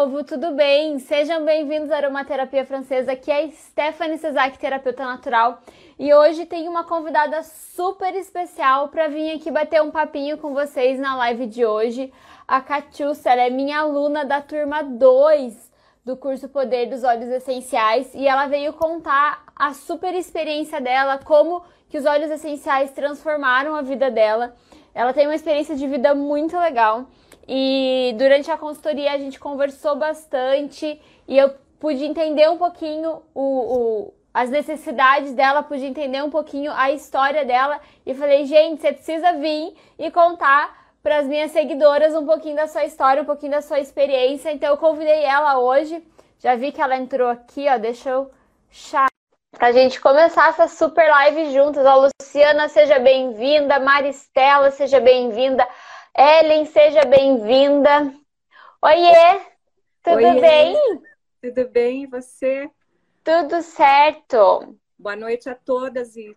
povo, tudo bem? Sejam bem-vindos à Aromaterapia Francesa, que é Stephanie Cesar, terapeuta natural. E hoje tem uma convidada super especial para vir aqui bater um papinho com vocês na live de hoje. A Catiúcia, ela é minha aluna da turma 2 do curso Poder dos Óleos Essenciais e ela veio contar a super experiência dela, como que os óleos essenciais transformaram a vida dela. Ela tem uma experiência de vida muito legal. E durante a consultoria a gente conversou bastante e eu pude entender um pouquinho o, o, as necessidades dela, pude entender um pouquinho a história dela e falei, gente, você precisa vir e contar para as minhas seguidoras um pouquinho da sua história, um pouquinho da sua experiência. Então eu convidei ela hoje. Já vi que ela entrou aqui, ó. Deixa eu chá pra gente começar essa super live juntas. Ó, Luciana, seja bem-vinda. Maristela, seja bem-vinda. Ellen, seja bem-vinda. Oiê, tudo Oiê, bem? Tudo bem, e você? Tudo certo. Boa noite a todas e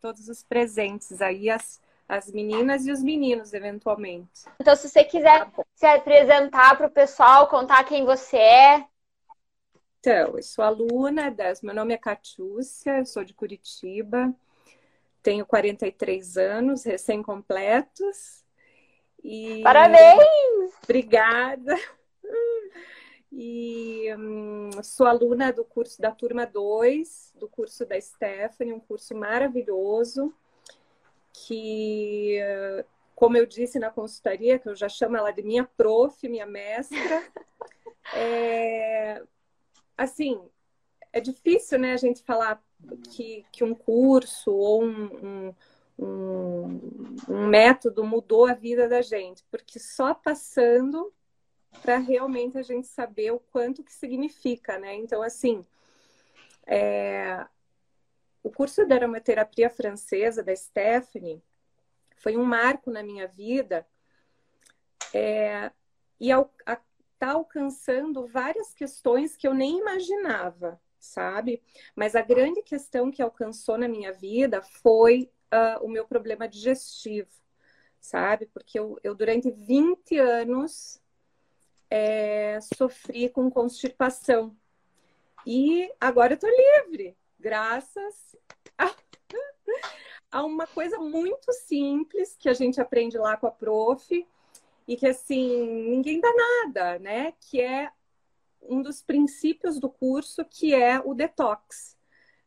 todos os presentes aí, as, as meninas e os meninos, eventualmente. Então, se você quiser Tá se apresentar para o pessoal, contar quem você é. Então, eu sou aluna, das, meu nome é Catiúcia, eu sou de Curitiba, tenho 43 anos, recém-completos. E... Parabéns! Obrigada! E hum, sou aluna do curso da turma 2, do curso da Stephanie, um curso maravilhoso, que, como eu disse na consultoria, que eu já chamo ela de minha prof, minha mestra, é, assim, é difícil, né, a gente falar que, que um curso ou um, um um, um, método mudou a vida da gente, porque só passando para realmente a gente saber o quanto que significa, né? Então, assim, é... o curso de aromaterapia francesa da Stephanie foi um marco na minha vida é... e está alcançando várias questões que eu nem imaginava, sabe? Mas a grande questão que alcançou na minha vida foi uh, o meu problema digestivo, sabe? Porque eu, eu durante 20 anos é, sofri com constipação. E agora eu tô livre, graças a, a uma coisa muito simples que a gente aprende lá com a prof e que assim, ninguém dá nada, né? Que é um dos princípios do curso, que é o detox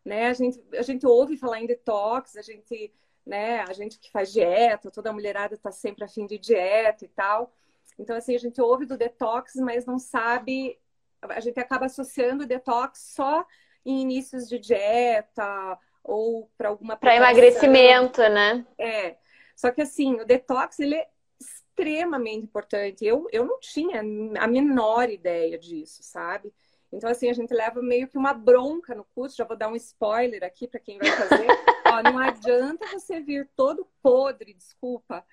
né? A gente, a gente ouve falar em detox, a gente, né? A gente que faz dieta, toda mulherada está sempre afim de dieta e tal. Então, assim, a gente ouve do detox, mas não sabe. A gente acaba associando o detox só em inícios de dieta ou para alguma para emagrecimento, né? É. Só que assim, o detox ele é extremamente importante. Eu, eu não tinha a menor ideia disso, sabe? Então, assim, a gente leva meio que uma bronca no curso. Já vou dar um spoiler aqui para quem vai fazer. Ó, não adianta você vir todo podre, desculpa,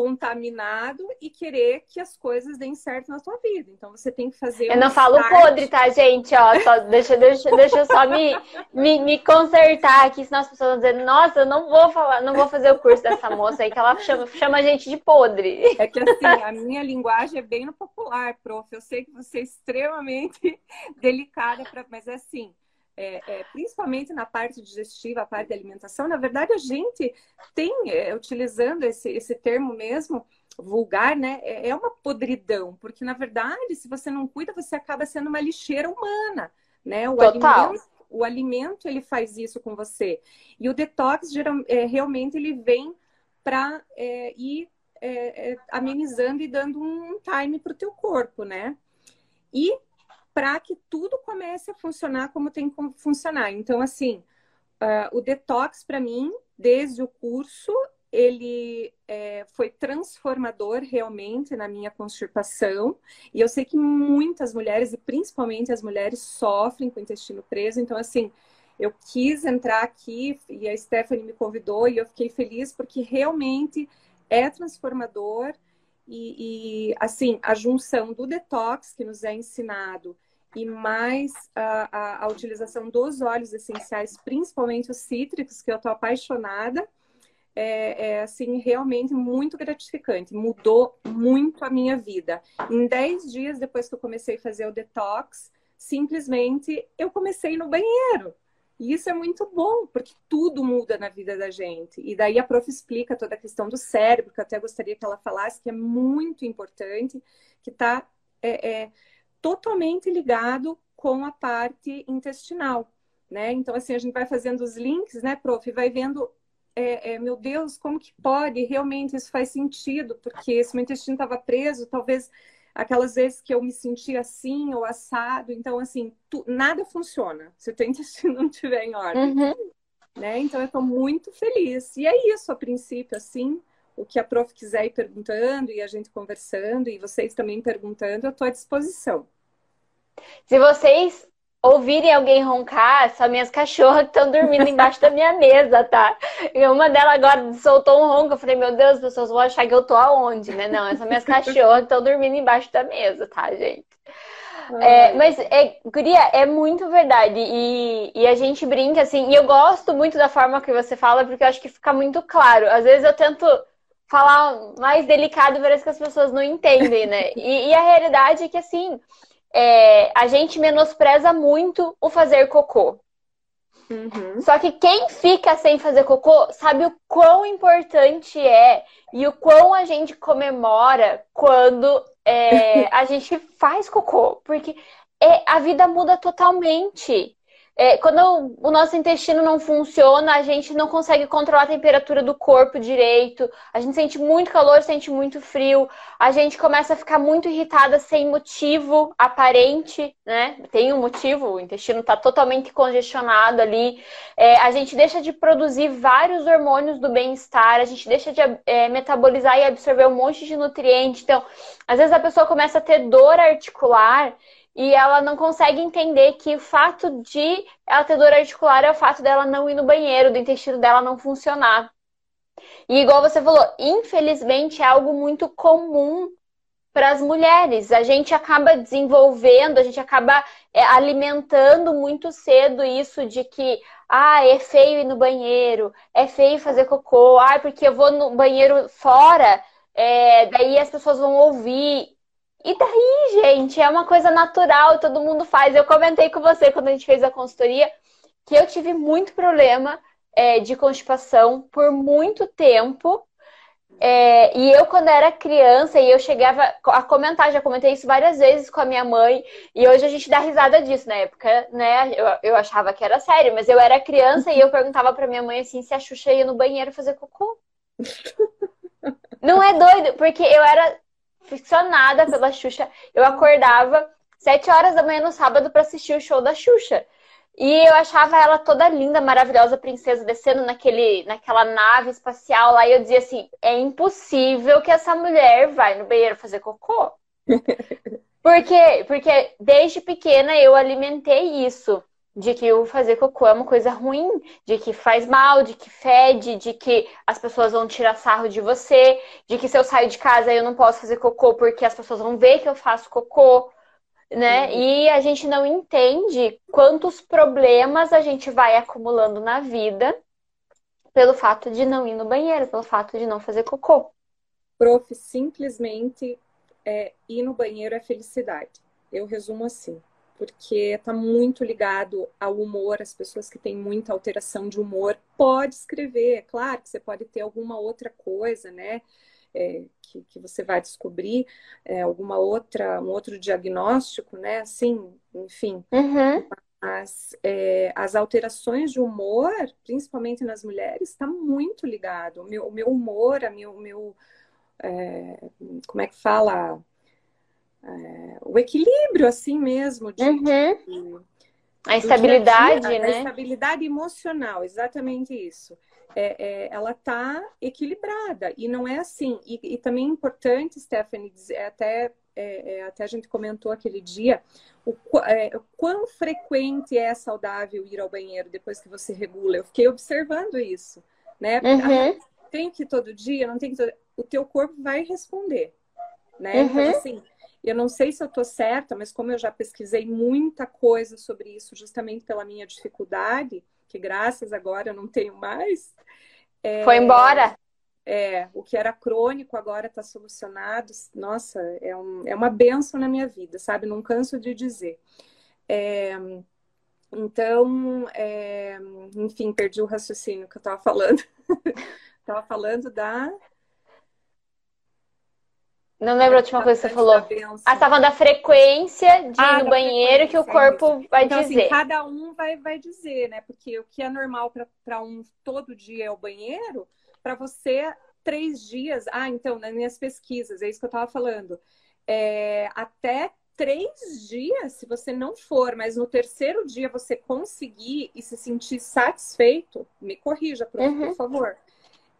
contaminado e querer que as coisas deem certo na sua vida. Então você tem que fazer. Eu não falo start. podre, tá, gente? Ó, só, deixa, deixa, deixa eu só me, me, me consertar aqui, senão as pessoas vão dizer, nossa, eu não vou falar, não vou fazer o curso dessa moça aí, que ela chama, chama a gente de podre. É que assim, a minha linguagem é bem no popular, prof. Eu sei que você é extremamente delicada, pra... mas é assim é, é, principalmente na parte digestiva, a parte da alimentação, na verdade a gente tem, é, utilizando esse, esse termo mesmo, vulgar, né? É, é uma podridão, porque na verdade, se você não cuida, você acaba sendo uma lixeira humana, né? O Total. alimento, o alimento ele faz isso com você. E o detox geral, é, realmente ele vem para é, ir é, é, amenizando e dando um time para o teu corpo, né? E para que tudo comece a funcionar como tem que funcionar. Então, assim, uh, o detox para mim, desde o curso, ele é, foi transformador realmente na minha constipação. E eu sei que muitas mulheres, e principalmente as mulheres, sofrem com o intestino preso. Então, assim, eu quis entrar aqui e a Stephanie me convidou e eu fiquei feliz porque realmente é transformador. E, e, assim, a junção do detox que nos é ensinado e mais a, a, a utilização dos óleos essenciais, principalmente os cítricos, que eu tô apaixonada, é, é, assim realmente muito gratificante. Mudou muito a minha vida. Em 10 dias depois que eu comecei a fazer o detox, simplesmente eu comecei no banheiro. E isso é muito bom, porque tudo muda na vida da gente. E daí a prof explica toda a questão do cérebro, que eu até gostaria que ela falasse, que é muito importante, que está é, é, totalmente ligado com a parte intestinal. Né? Então, assim, a gente vai fazendo os links, né, prof? E vai vendo, é, é, meu Deus, como que pode? Realmente isso faz sentido, porque se meu intestino estava preso, talvez aquelas vezes que eu me senti assim ou assado. Então, assim, tu, nada funciona se o teu intestino não estiver em ordem. Uhum. Né? Então, eu estou muito feliz. E é isso, a princípio, assim, o que a prof quiser ir perguntando e a gente conversando e vocês também perguntando, eu estou à disposição. Se vocês ouvirem alguém roncar, são minhas cachorras que estão dormindo embaixo da minha mesa, tá? E uma delas agora soltou um ronco. Eu falei, meu Deus, as pessoas vão achar que eu tô aonde, né? Não, são minhas cachorras que estão dormindo embaixo da mesa, tá, gente? É, mas, é, Guria, é muito verdade. E, e a gente brinca assim. E eu gosto muito da forma que você fala, porque eu acho que fica muito claro. Às vezes eu tento falar mais delicado, parece que as pessoas não entendem, né? E, e a realidade é que, assim, é, a gente menospreza muito o fazer cocô. Uhum. Só que quem fica sem fazer cocô sabe o quão importante é e o quão a gente comemora quando é, a gente faz cocô. Porque é, a vida muda totalmente. É, quando o nosso intestino não funciona, a gente não consegue controlar a temperatura do corpo direito, a gente sente muito calor, sente muito frio, a gente começa a ficar muito irritada sem motivo aparente, né? Tem um motivo, o intestino está totalmente congestionado ali, é, a gente deixa de produzir vários hormônios do bem-estar, a gente deixa de é, metabolizar e absorver um monte de nutrientes. Então, às vezes a pessoa começa a ter dor articular e ela não consegue entender que o fato de ela ter dor articular é o fato dela não ir no banheiro, do intestino dela não funcionar. E igual você falou, infelizmente é algo muito comum para as mulheres. A gente acaba desenvolvendo, a gente acaba é, alimentando muito cedo isso de que ah, é feio ir no banheiro, é feio fazer cocô, ah, porque eu vou no banheiro fora, é, daí as pessoas vão ouvir. E daí, gente, é uma coisa natural, todo mundo faz. Eu comentei com você quando a gente fez a consultoria que eu tive muito problema é, de constipação por muito tempo. É, e eu, quando era criança, e eu chegava a comentar, já comentei isso várias vezes com a minha mãe, e hoje a gente dá risada disso. Na época, né, eu, eu achava que era sério, mas eu era criança e eu perguntava pra minha mãe assim se a Xuxa ia no banheiro fazer cocô. Não é doido, porque eu era ficcionada pela Xuxa. Eu acordava sete horas da manhã no sábado para assistir o show da Xuxa. E eu achava ela toda linda, maravilhosa, princesa, descendo naquele, naquela nave espacial lá. E eu dizia assim: é impossível que essa mulher vai no banheiro fazer cocô. Por quê? Porque desde pequena eu alimentei isso de que o fazer cocô é uma coisa ruim, de que faz mal, de que fede, de que as pessoas vão tirar sarro de você, de que se eu saio de casa eu não posso fazer cocô porque as pessoas vão ver que eu faço cocô, né? Uhum. E a gente não entende quantos problemas a gente vai acumulando na vida pelo fato de não ir no banheiro, pelo fato de não fazer cocô. Prof, simplesmente é, ir no banheiro é felicidade. Eu resumo assim porque está muito ligado ao humor, as pessoas que têm muita alteração de humor. Pode escrever, é claro que você pode ter alguma outra coisa, né? É, que, que você vai descobrir, é, alguma outra, um outro diagnóstico, né? Assim, enfim. Uhum. Mas é, as alterações de humor, principalmente nas mulheres, está muito ligado. O meu, o meu humor, a meu, meu é, como é que fala? É, o equilíbrio assim mesmo de, uhum. de a estabilidade, dia né? A estabilidade emocional, exatamente isso. É, é, ela está equilibrada e não é assim. E, e, também é importante, Stephanie, dizer, até, é, é, até a gente comentou aquele dia, o, o quão frequente é saudável ir ao banheiro depois que você regula. Eu fiquei observando isso, né? Uhum. Ah, tem que ir todo dia, não tem que todo... O teu corpo vai responder, né? Então, uhum. Então, assim, eu não sei se eu estou certa, mas como eu já pesquisei muita coisa sobre isso, justamente pela minha dificuldade, que graças agora eu não tenho mais, É, Foi embora? É, o que era crônico agora está solucionado. Nossa, é, um, é uma benção na minha vida, sabe? Não canso de dizer. É, então, é, enfim, perdi o raciocínio que eu estava falando. Estava falando da. Não lembro a última coisa que você falou. Ah, estava da frequência de ah, ir no banheiro que o corpo vai então, assim, dizer. Assim, cada um vai, vai dizer, né? Porque o que é normal para um todo dia é o banheiro, para você, três dias. Ah, então, nas minhas pesquisas, é isso que eu estava falando. É, até três dias, se você não for, mas no terceiro dia você conseguir e se sentir satisfeito, me corrija, uhum. por favor.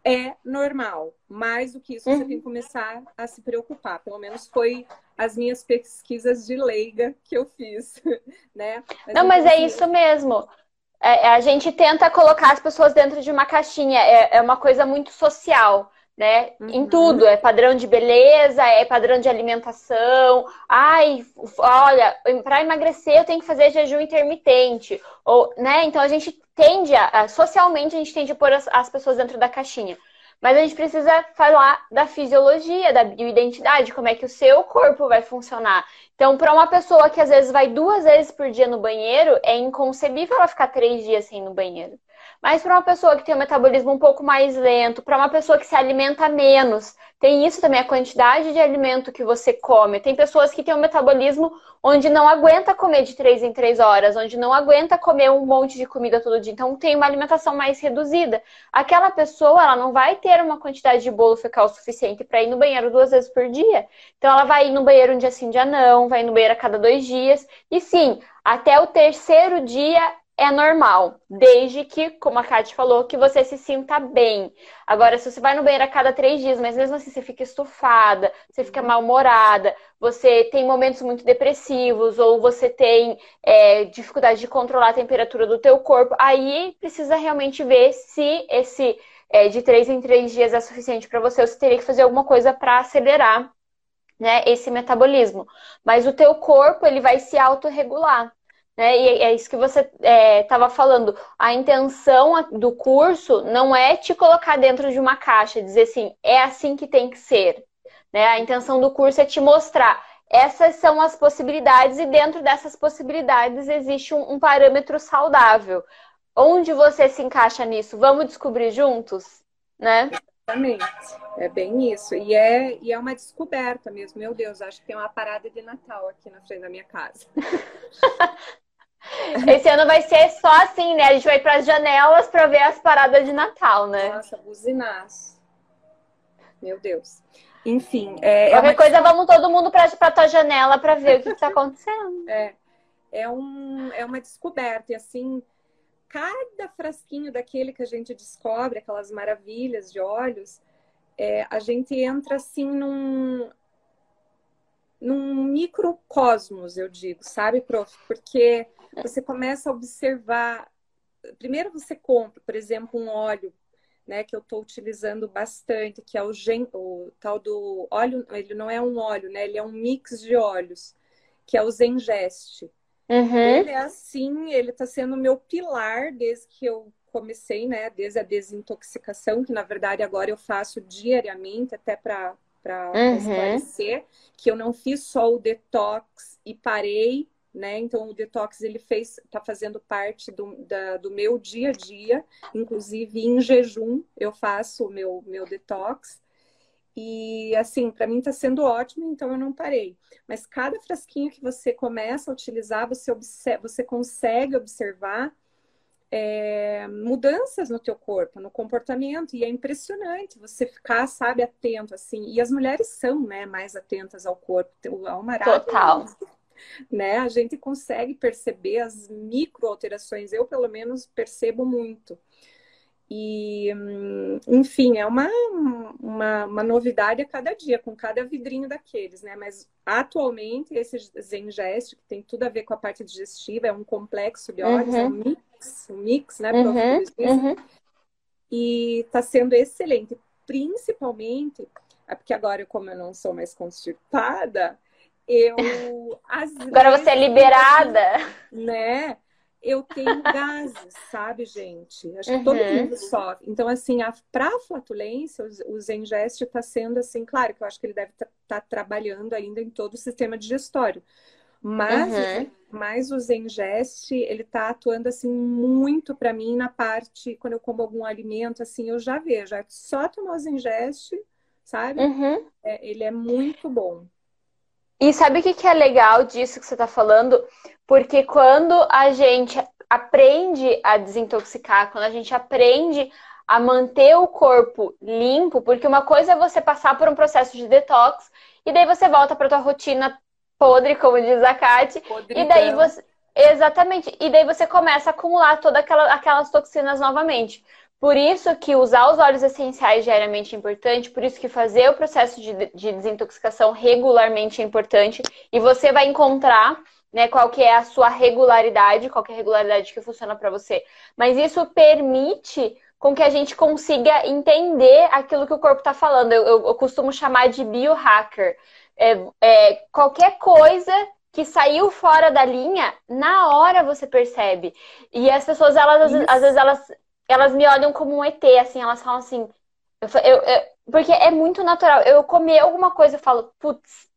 É normal. Mais do que isso, uhum. você tem que começar a se preocupar. Pelo menos foi as minhas pesquisas de leiga que eu fiz, né? Mas não, mas é isso mesmo. É, a gente tenta colocar as pessoas dentro de uma caixinha. É, é uma coisa muito social né? Uhum. Em tudo, é padrão de beleza, é padrão de alimentação. Ai, olha, para emagrecer eu tenho que fazer jejum intermitente, ou, né? Então a gente tende a, socialmente a gente tende a pôr as, as pessoas dentro da caixinha. Mas a gente precisa falar da fisiologia, da bioidentidade, como é que o seu corpo vai funcionar. Então, para uma pessoa que às vezes vai duas vezes por dia no banheiro, é inconcebível ela ficar três dias sem ir no banheiro. Mas para uma pessoa que tem um metabolismo um pouco mais lento, para uma pessoa que se alimenta menos, tem isso também, a quantidade de alimento que você come. Tem pessoas que têm um metabolismo onde não aguenta comer de três em três horas, onde não aguenta comer um monte de comida todo dia. Então tem uma alimentação mais reduzida. Aquela pessoa, ela não vai ter uma quantidade de bolo fecal suficiente para ir no banheiro duas vezes por dia. Então ela vai ir no banheiro um dia sim, um dia não, vai no banheiro a cada dois dias. E sim, até o terceiro dia é normal, desde que, como a Kate falou, que você se sinta bem. Agora, se você vai no banheiro a cada três dias, mas mesmo assim você fica estufada, você fica mal-humorada, você tem momentos muito depressivos, ou você tem é, dificuldade de controlar a temperatura do teu corpo, aí precisa realmente ver se esse é, de três em três dias é suficiente para você, ou se teria que fazer alguma coisa para acelerar né, esse metabolismo. Mas o teu corpo, ele vai se autorregular. Né? E é isso que você estava é, falando. A intenção do curso não é te colocar dentro de uma caixa, dizer assim, é assim que tem que ser. Né? A intenção do curso é te mostrar. Essas são as possibilidades, e dentro dessas possibilidades existe um, um parâmetro saudável. Onde você se encaixa nisso? Vamos descobrir juntos? Né? Exatamente. É bem isso. E é, e é uma descoberta mesmo. Meu Deus, acho que tem uma parada de Natal aqui na frente da minha casa. Esse ano vai ser só assim, né? A gente vai para as janelas para ver as paradas de Natal, né? Nossa, buzinaço. Meu Deus. Enfim. É, é Qualquer é uma... coisa, vamos todo mundo para a tua janela para ver o que está acontecendo. É, é, um, é uma descoberta. E assim, cada frasquinho daquele que a gente descobre, aquelas maravilhas de olhos, é, a gente entra assim num, num microcosmos, eu digo, sabe, prof? Porque você começa a observar. Primeiro você compra, por exemplo, um óleo, né, que eu estou utilizando bastante, que é o, gen... o tal do óleo. Ele não é um óleo, né? Ele é um mix de óleos, que é o Zengest. Uhum. Ele é assim, ele está sendo meu pilar desde que eu comecei, né? Desde a desintoxicação, que na verdade agora eu faço diariamente, até para uhum. esclarecer, que eu não fiz só o detox e parei, né? Então o detox ele fez, está fazendo parte do, da, do meu dia a dia, inclusive em jejum eu faço o meu, meu detox. E assim, para mim está sendo ótimo, então eu não parei. Mas cada frasquinho que você começa a utilizar, você, observa, você consegue observar é, mudanças no teu corpo, no comportamento, e é impressionante você ficar, sabe, atento, assim. E as mulheres são, né, mais atentas ao corpo. Ao Total. Né? A gente consegue perceber as micro alterações. Eu, pelo menos, percebo muito. E, enfim, é uma, uma, uma, novidade a cada dia, com cada vidrinho daqueles, né? Mas atualmente, esse Zengest, que tem tudo a ver com a parte digestiva, é um complexo de óleos, uhum. é um mix, um mix, né? Uhum. Uhum. E está sendo excelente, principalmente, é porque agora, como eu não sou mais constipada, eu. agora você é liberada. Né? eu tenho gases, sabe, gente? Acho que uhum. todo mundo sofre. Então, assim, para a flatulência, o, o Zengest está sendo assim, claro que eu acho que ele deve estar tá, tá trabalhando ainda em todo o sistema digestório. Mas, uhum. mas o Zengest, ele está atuando assim muito para mim na parte, quando eu como algum alimento, assim, eu já vejo. É só tomar o Zengest, sabe? Uhum. É, ele é muito bom. E sabe o que, que é legal disso que você está falando? Porque quando a gente aprende a desintoxicar, quando a gente aprende a manter o corpo limpo, porque uma coisa é você passar por um processo de detox e daí você volta para tua rotina podre, como diz a Kate, Podridão. e daí você exatamente, e daí você começa a acumular todas aquela, aquelas toxinas novamente. Por isso que usar os óleos essenciais diariamente é importante, por isso que fazer o processo de, de desintoxicação regularmente é importante. E você vai encontrar né, qual que é a sua regularidade, qual que é a regularidade que funciona para você. Mas isso permite com que a gente consiga entender aquilo que o corpo está falando. Eu, eu, eu, costumo chamar de biohacker. É, é, qualquer coisa que saiu fora da linha, na hora você percebe. E as pessoas, elas, às, às vezes, elas elas me olham como um ET, assim, elas falam assim. Eu, eu, eu, porque é muito natural. Eu comer alguma coisa e falo, putz,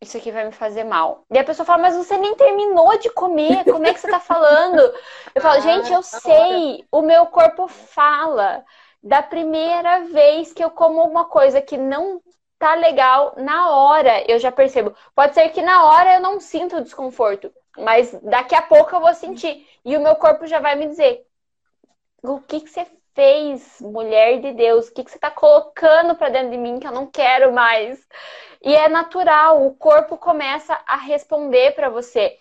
isso aqui vai me fazer mal. E a pessoa fala, mas você nem terminou de comer, como é que você tá falando? Eu falo, ah, gente, eu sei, o meu corpo fala. Da primeira vez que eu como alguma coisa que não tá legal, na hora eu já percebo. Pode ser que na hora eu não sinto desconforto, mas daqui a pouco eu vou sentir. E o meu corpo já vai me dizer, o que, que você fez, mulher de Deus? O que, que você está colocando para dentro de mim que eu não quero mais? E é natural, o corpo começa a responder para você.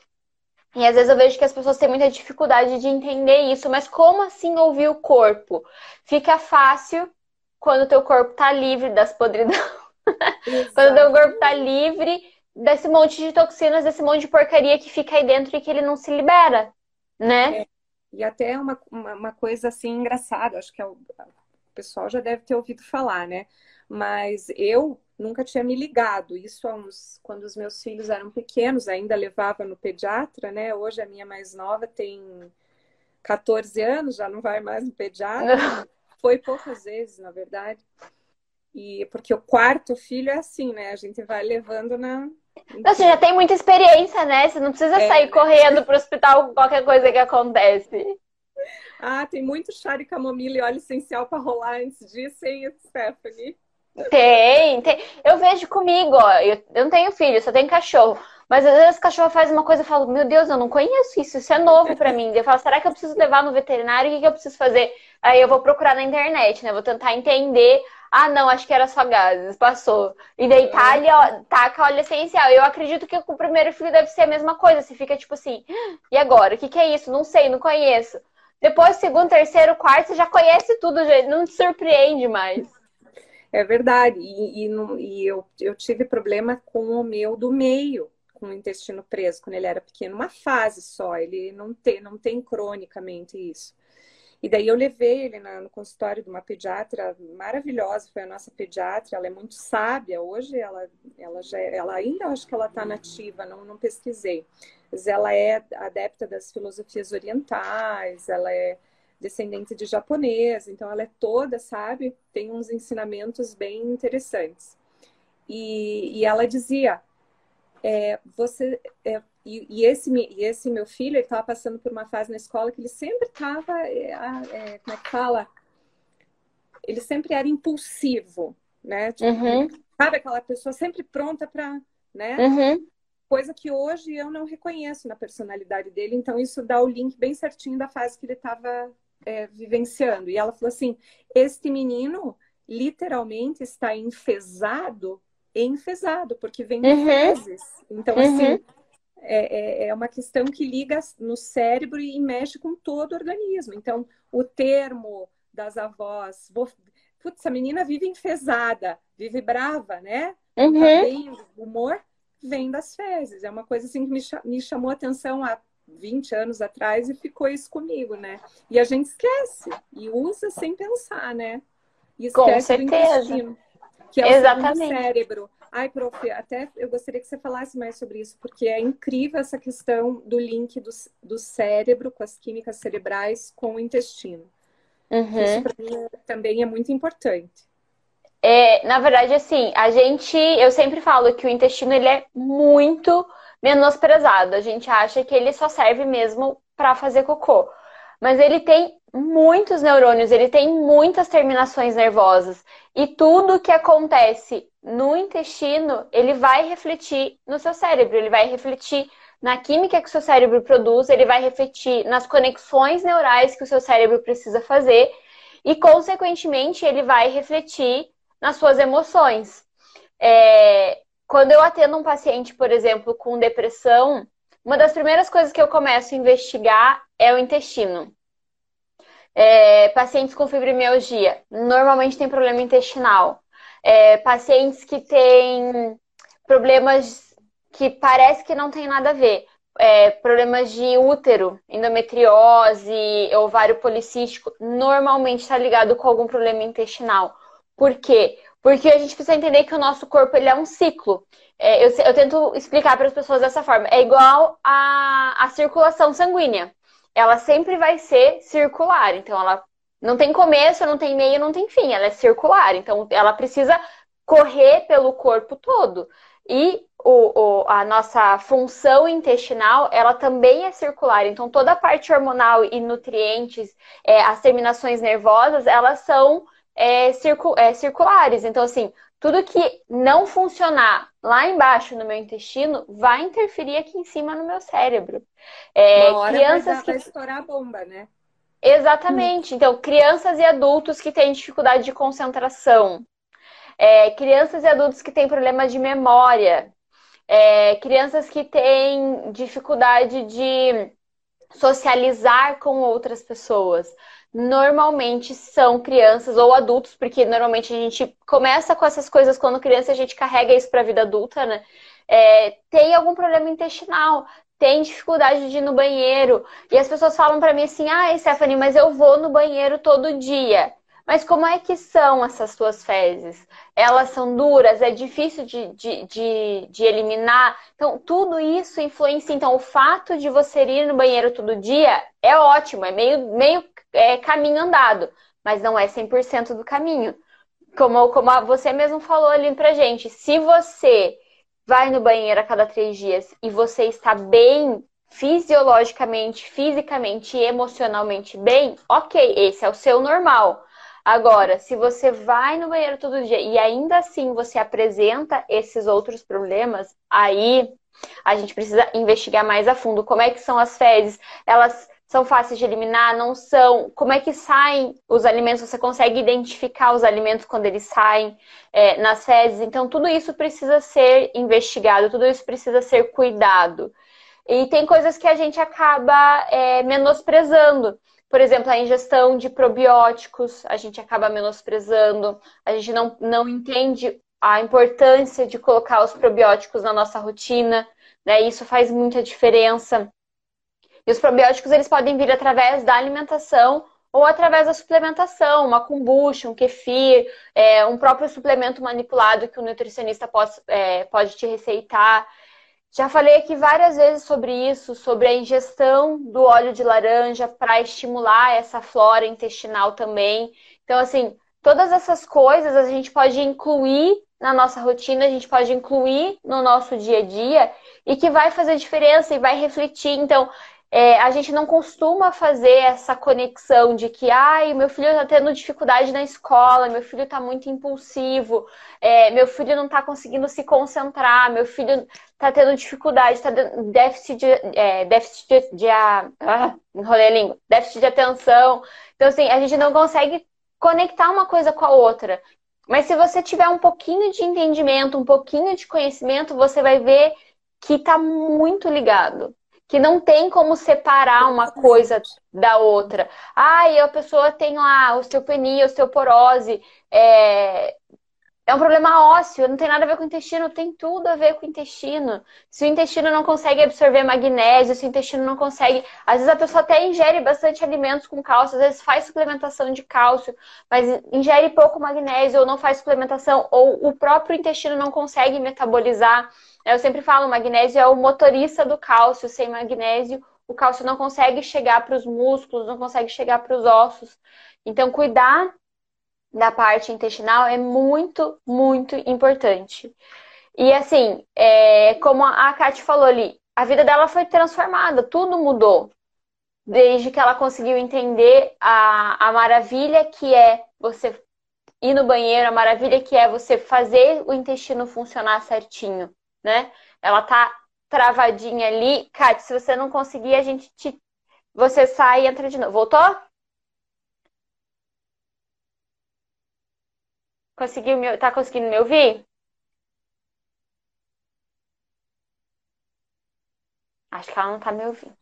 E às vezes eu vejo que as pessoas têm muita dificuldade de entender isso, mas como assim ouvir o corpo? Fica fácil quando o teu corpo tá livre das podridão. quando o teu corpo tá livre desse monte de toxinas, desse monte de porcaria que fica aí dentro e que ele não se libera, né? É. E até uma, uma, uma coisa assim engraçada, acho que é o, o pessoal já deve ter ouvido falar, né? Mas eu nunca tinha me ligado. Isso uns, quando os meus filhos eram pequenos, ainda levava no pediatra, né? Hoje a minha mais nova tem 14 anos, já não vai mais no pediatra. Foi poucas vezes, na verdade. E porque o quarto filho é assim, né? A gente vai levando na, você já tem muita experiência, né? Você não precisa é. sair correndo para o hospital com qualquer coisa que acontece. Ah, tem muito chá de camomila e óleo essencial para rolar antes disso, hein, Stephanie? Tem, tem. Eu vejo comigo, ó. Eu, eu não tenho filho, só tenho cachorro. Mas às vezes o cachorro faz uma coisa e falo, meu Deus, eu não conheço isso, isso é novo para mim. Eu falo, será que eu preciso levar no veterinário? O que, que eu preciso fazer? Aí eu vou procurar na internet, né? Vou tentar entender ah, não, acho que era só gases, passou. E daí tá ali, ó, taca óleo essencial. Eu acredito que com o primeiro filho deve ser a mesma coisa. Você fica tipo assim, e agora? O que, que é isso? Não sei, não conheço. Depois, segundo, terceiro, quarto, você já conhece tudo. Não te surpreende mais. É verdade. E, e, e eu, eu tive problema com o meu do meio, com o intestino preso, quando ele era pequeno. Uma fase só. Ele não tem, não tem cronicamente isso. E daí eu levei ele na, no consultório de uma pediatra maravilhosa, foi a nossa pediatra, ela é muito sábia. Hoje ela, ela, já, ela ainda acho que ela está nativa, não, não pesquisei. Mas ela é adepta das filosofias orientais, ela é descendente de japonês, então ela é toda, sabe? Tem uns ensinamentos bem interessantes. E, e ela dizia: é, você é, e, e, esse, e esse meu filho, ele estava passando por uma fase na escola que ele sempre estava, é, é, como é que fala? Ele sempre era impulsivo, né? Tipo, uhum. Sabe aquela pessoa sempre pronta para, né? Uhum. Coisa que hoje eu não reconheço na personalidade dele. Então isso dá o link bem certinho da fase que ele estava é, vivenciando. E ela falou assim: este menino literalmente está enfesado, enfesado, porque vem de uhum. fezes. Então, assim, uhum. É, é, é uma questão que liga no cérebro e mexe com todo o organismo. Então, o termo das avós, vou... putz, a menina vive enfesada, vive brava, né? Uhum. Tá bem, o humor vem das fezes. É uma coisa assim que me, me chamou a atenção há 20 anos atrás e ficou isso comigo, né? E a gente esquece e usa sem pensar, né? E esquece Com certeza. que é o Exatamente. cérebro. Ai, prof, até eu gostaria que você falasse mais sobre isso, porque é incrível essa questão do link do, do cérebro com as químicas cerebrais com o intestino. Uhum. Isso para mim também é muito importante. É, na verdade, assim, a gente, eu sempre falo que o intestino ele é muito menosprezado. A gente acha que ele só serve mesmo para fazer cocô. Mas ele tem muitos neurônios, ele tem muitas terminações nervosas. E tudo que acontece no intestino, ele vai refletir no seu cérebro, ele vai refletir na química que o seu cérebro produz, ele vai refletir nas conexões neurais que o seu cérebro precisa fazer e, consequentemente, ele vai refletir nas suas emoções. É, quando eu atendo um paciente, por exemplo, com depressão, uma das primeiras coisas que eu começo a investigar é o intestino. É, pacientes com fibromialgia normalmente têm problema intestinal. É, pacientes que têm problemas que parece que não tem nada a ver. É, problemas de útero, endometriose, ovário policístico, normalmente está ligado com algum problema intestinal. Por quê? Porque a gente precisa entender que o nosso corpo ele é um ciclo. É, eu, eu, tento explicar para as pessoas dessa forma. É igual a circulação sanguínea. Ela sempre vai ser circular. Então, ela não tem começo, não tem meio, não tem fim. Ela é circular. Então, ela precisa correr pelo corpo todo. E o, o, a nossa função intestinal, ela também é circular. Então, toda a parte hormonal e nutrientes, é, as terminações nervosas, elas são é, circu é, circulares. Então, assim, tudo que não funcionar lá embaixo no meu intestino vai interferir aqui em cima no meu cérebro. É, Uma hora crianças vai, dar, que... vai estourar a bomba, né? Exatamente. Hum. Então, crianças e adultos que têm dificuldade de concentração, é, crianças e adultos que têm problemas de memória, é, crianças que têm dificuldade de socializar com outras pessoas normalmente são crianças ou adultos, porque normalmente a gente começa com essas coisas quando criança, a gente carrega isso para a vida adulta, né? É, tem algum problema intestinal, tem dificuldade de ir no banheiro. E as pessoas falam para mim assim: ah, Stephanie, mas eu vou no banheiro todo dia. Mas como é que são essas suas fezes? Elas são duras, é difícil de, de, de, de, eliminar. Então, tudo isso influencia. Então, o fato de você ir no banheiro todo dia é ótimo, é meio, meio é, caminho andado, mas não é 100% do caminho. Como, como você mesmo falou ali pra gente, se você vai no banheiro a cada três dias e você está bem fisiologicamente, fisicamente e emocionalmente bem, ok, esse é o seu normal. Agora, se você vai no banheiro todo dia e ainda assim você apresenta esses outros problemas, aí a gente precisa investigar mais a fundo. Como é que são as fezes? Elas são fáceis de eliminar? Não são? Como é que saem os alimentos? Você consegue identificar os alimentos quando eles saem é, nas fezes? Então, tudo isso precisa ser investigado, tudo isso precisa ser cuidado. E tem coisas que a gente acaba é, menosprezando. Por exemplo, a ingestão de probióticos, a gente acaba menosprezando, a gente não, não entende a importância de colocar os probióticos na nossa rotina, né? Isso faz muita diferença. E os probióticos eles podem vir através da alimentação ou através da suplementação, uma kombucha, um kefir, é, um próprio suplemento manipulado que o nutricionista pode, é, pode te receitar. Já falei aqui várias vezes sobre isso, sobre a ingestão do óleo de laranja para estimular essa flora intestinal também. Então, assim, todas essas coisas a gente pode incluir na nossa rotina, a gente pode incluir no nosso dia a dia e que vai fazer diferença e vai refletir. Então, é, a gente não costuma fazer essa conexão de que, ai, meu filho está tendo dificuldade na escola, meu filho está muito impulsivo, é, meu filho não está conseguindo se concentrar, meu filho está tendo dificuldade, está déficit de, é, déficit de, de ah, a língua, déficit de atenção. Então, assim, a gente não consegue conectar uma coisa com a outra. Mas se você tiver um pouquinho de entendimento, um pouquinho de conhecimento, você vai ver que está muito ligado que não tem como separar uma coisa da outra. Ah, e a pessoa tem lá osteopenia, osteoporose. É... é um problema ósseo, não tem nada a ver com o intestino, tem tudo a ver com o intestino. Se o intestino não consegue absorver magnésio, se o intestino não consegue. Às vezes a pessoa até ingere bastante alimentos com cálcio, às vezes faz suplementação de cálcio, mas ingere pouco magnésio, ou não faz suplementação, ou o próprio intestino não consegue metabolizar. Eu sempre falo, o magnésio é o motorista do cálcio. Sem magnésio, o cálcio não consegue chegar para os músculos, não consegue chegar para os ossos. Então, cuidar da parte intestinal é muito, muito importante. E assim, é, como a Kate falou ali, a vida dela foi transformada, tudo mudou. Desde que ela conseguiu entender a, a maravilha que é você ir no banheiro, a maravilha que é você fazer o intestino funcionar certinho, né? Ela tá travadinha ali. Kate, se você não conseguir, a gente te... Você sai e entra de novo. Voltou? Conseguiu me... Tá conseguindo me ouvir? Acho que ela não tá me ouvindo.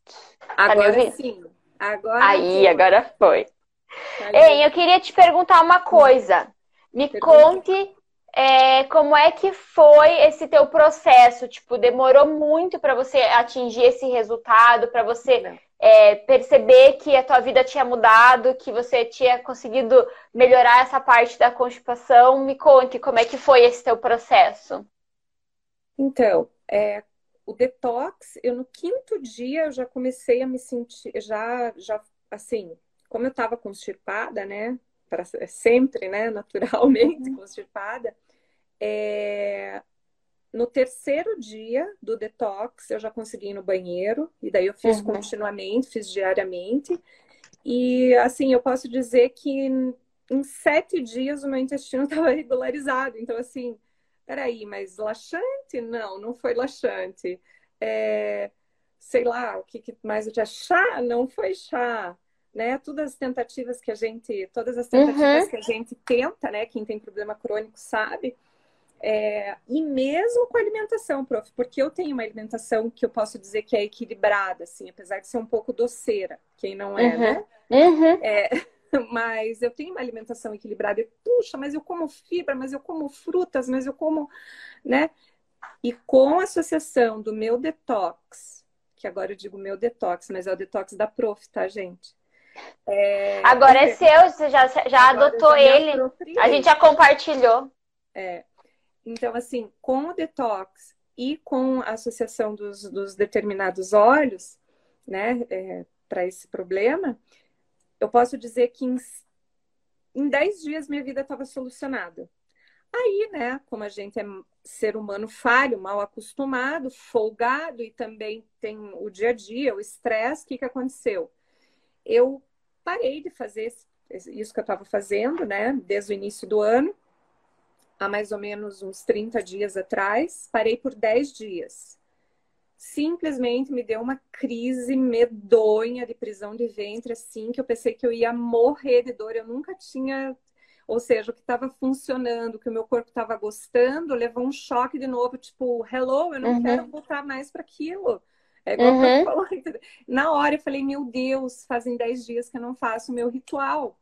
Tá agora me ouvindo? sim. Agora Aí, foi. agora foi. Tá Ei, eu queria te perguntar uma coisa. Me Pergunta. conte é, como é que foi esse teu processo? Tipo, demorou muito para você atingir esse resultado, para você é, perceber que a tua vida tinha mudado, que você tinha conseguido melhorar essa parte da constipação. Me conte como é que foi esse teu processo. Então, é, o detox, eu no quinto dia eu já comecei a me sentir, já, já assim, como eu estava constipada, né? Para sempre, né? Naturalmente uhum. constipada. É, no terceiro dia do detox, eu já consegui ir no banheiro, e daí eu fiz uhum. continuamente, fiz diariamente. E assim, eu posso dizer que em, em sete dias o meu intestino estava regularizado. Então, assim, peraí, mas laxante? Não, não foi laxante. É, sei lá, o que, que mais eu tinha? Chá? Não foi chá. Né? Todas as tentativas que a gente, todas as tentativas uhum. que a gente tenta, né? Quem tem problema crônico sabe é, e mesmo com a alimentação, prof, porque eu tenho uma alimentação que eu posso dizer que é equilibrada, assim, apesar de ser um pouco doceira, quem não é, uhum. né? Uhum. É, mas eu tenho uma alimentação equilibrada. E, puxa, mas eu como fibra, mas eu como frutas, mas eu como, né? E com a associação do meu detox, que agora eu digo meu detox, mas é o detox da prof, tá, gente? É... Agora é seu, você já, já adotou ele. A gente já compartilhou. É, então, assim, com o detox e com a associação dos, dos determinados óleos, né, é, para esse problema, eu posso dizer que em, em 10 dias minha vida estava solucionada. Aí, né, como a gente é ser humano falho, mal acostumado, folgado e também tem o dia a dia, o estresse, o que, que aconteceu? Eu parei de fazer isso que eu estava fazendo, né, desde o início do ano, há mais ou menos uns 30 dias atrás, parei por 10 dias. Simplesmente me deu uma crise medonha de prisão de ventre, assim, que eu pensei que eu ia morrer de dor. Eu nunca tinha, ou seja, o que estava funcionando, o que o meu corpo estava gostando, levou um choque de novo, tipo, hello, eu não uhum. quero voltar mais para aquilo. É igual uhum. falou. Na hora eu falei, meu Deus, fazem 10 dias que eu não faço o meu ritual.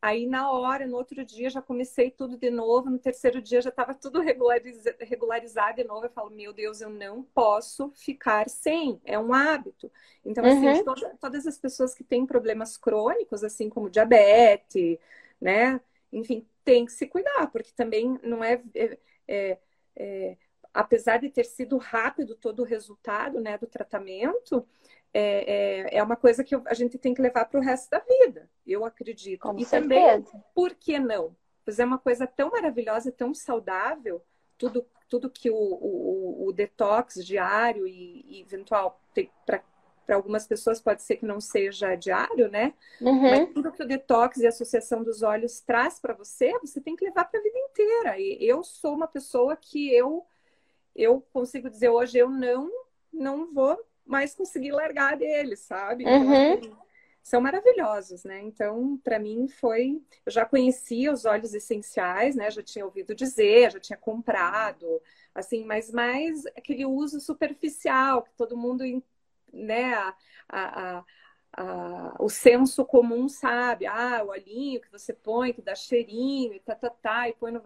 Aí, na hora, no outro dia, já comecei tudo de novo. No terceiro dia, já estava tudo regulariza regularizado de novo. Eu falo, meu Deus, eu não posso ficar sem. É um hábito. Então, assim, uhum. toda, todas as pessoas que têm problemas crônicos, assim como diabetes, né? Enfim, tem que se cuidar, porque também não é, é, é, é apesar de ter sido rápido todo o resultado, né, do tratamento, é, é, é uma coisa que a gente tem que levar para o resto da vida, eu acredito. Com e certeza. também, por que não? Fazer uma coisa tão maravilhosa, tão saudável, tudo, tudo que o, o, o detox diário e, e eventual para algumas pessoas pode ser que não seja diário, né? Uhum. Mas tudo que o detox e a associação dos olhos traz para você, você tem que levar para a vida inteira. E eu sou uma pessoa que eu eu consigo dizer hoje eu não não vou mais conseguir largar deles, sabe? Então, uhum. são maravilhosos, né? Então, para mim foi, eu já conhecia os óleos essenciais, né? Já tinha ouvido dizer, já tinha comprado, assim, mas mais aquele uso superficial que todo mundo, né? A, a, a, o senso comum sabe, ah, o olhinho que você põe, que dá cheirinho, e tá, tá, tá, e põe no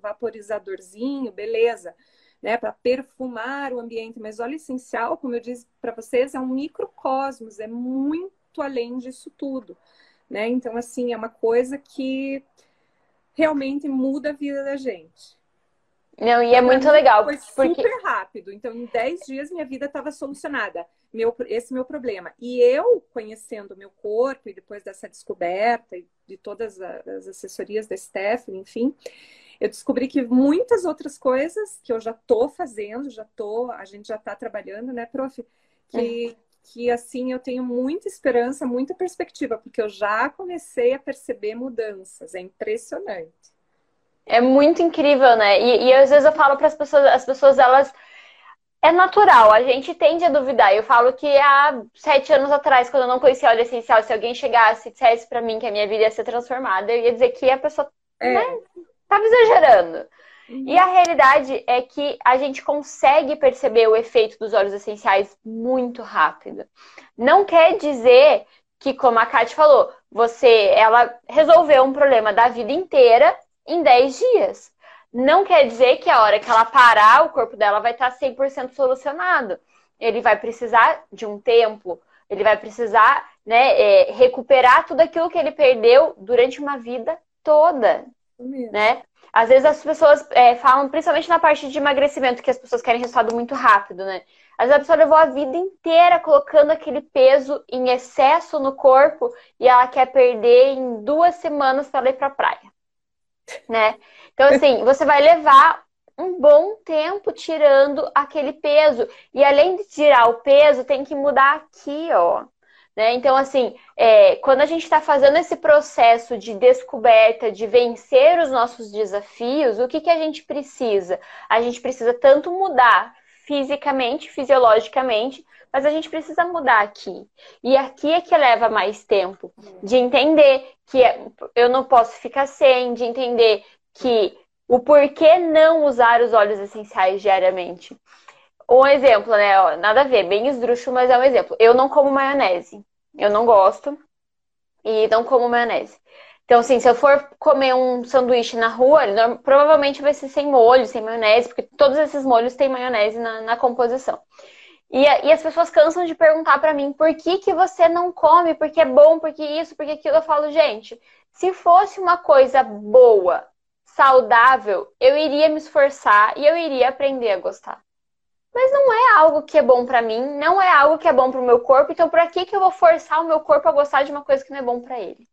vaporizadorzinho, beleza, né, para perfumar o ambiente. Mas óleo essencial, como eu disse para vocês, é um microcosmos, é muito além disso tudo, né? Então, assim, é uma coisa que realmente muda a vida da gente. Não, e é muito legal. Foi porque... super rápido. Então, em 10 dias, minha vida estava solucionada. Meu, esse meu problema. E eu, conhecendo o meu corpo, e depois dessa descoberta, e de todas as assessorias da Stephanie, enfim, eu descobri que muitas outras coisas que eu já estou fazendo, já tô, a gente já está trabalhando, né, prof? Que, é. que, assim, eu tenho muita esperança, muita perspectiva, porque eu já comecei a perceber mudanças. É impressionante. É muito incrível, né? E, e às vezes eu falo para as pessoas, as pessoas elas é natural, a gente tende a duvidar. Eu falo que há sete anos atrás, quando eu não conhecia óleo essencial, se alguém chegasse e dissesse para mim que a minha vida ia ser transformada, eu ia dizer que a pessoa é. né, tava exagerando. Uhum. E a realidade é que a gente consegue perceber o efeito dos óleos essenciais muito rápido. Não quer dizer que, como a Kate falou, você, ela resolveu um problema da vida inteira em 10 dias. Não quer dizer que a hora que ela parar, o corpo dela vai estar 100% solucionado. Ele vai precisar de um tempo, ele vai precisar né, é, recuperar tudo aquilo que ele perdeu durante uma vida toda. Né? Às vezes as pessoas é, falam, principalmente na parte de emagrecimento, que as pessoas querem resultado muito rápido, né? Às vezes a pessoa levou a vida inteira colocando aquele peso em excesso no corpo e ela quer perder em duas semanas para ir para a praia né? Então, assim, você vai levar um bom tempo tirando aquele peso. E além de tirar o peso, tem que mudar aqui, ó. Né? Então, assim, é, quando a gente está fazendo esse processo de descoberta, de vencer os nossos desafios, o que, que a gente precisa? A gente precisa tanto mudar fisicamente, fisiologicamente, mas a gente precisa mudar aqui. E aqui é que leva mais tempo de entender que é, eu não posso ficar sem, de entender que o porquê não usar os óleos essenciais diariamente. Um exemplo, né? Nada a ver, bem esdrúxulo, mas é um exemplo. Eu não como maionese. Eu não gosto. E não como maionese. Então, assim, se eu for comer um sanduíche na rua, ele provavelmente vai ser sem molho, sem maionese, porque todos esses molhos têm maionese na, na composição. E, e, as pessoas cansam de perguntar para mim por que, que você não come, porque é bom, porque isso, porque aquilo. Eu falo, gente, se fosse uma coisa boa, saudável, eu iria me esforçar e eu iria aprender a gostar. Mas não é algo que é bom para mim, não é algo que é bom para o meu corpo, então por que, que eu vou forçar o meu corpo a gostar de uma coisa que não é bom para ele?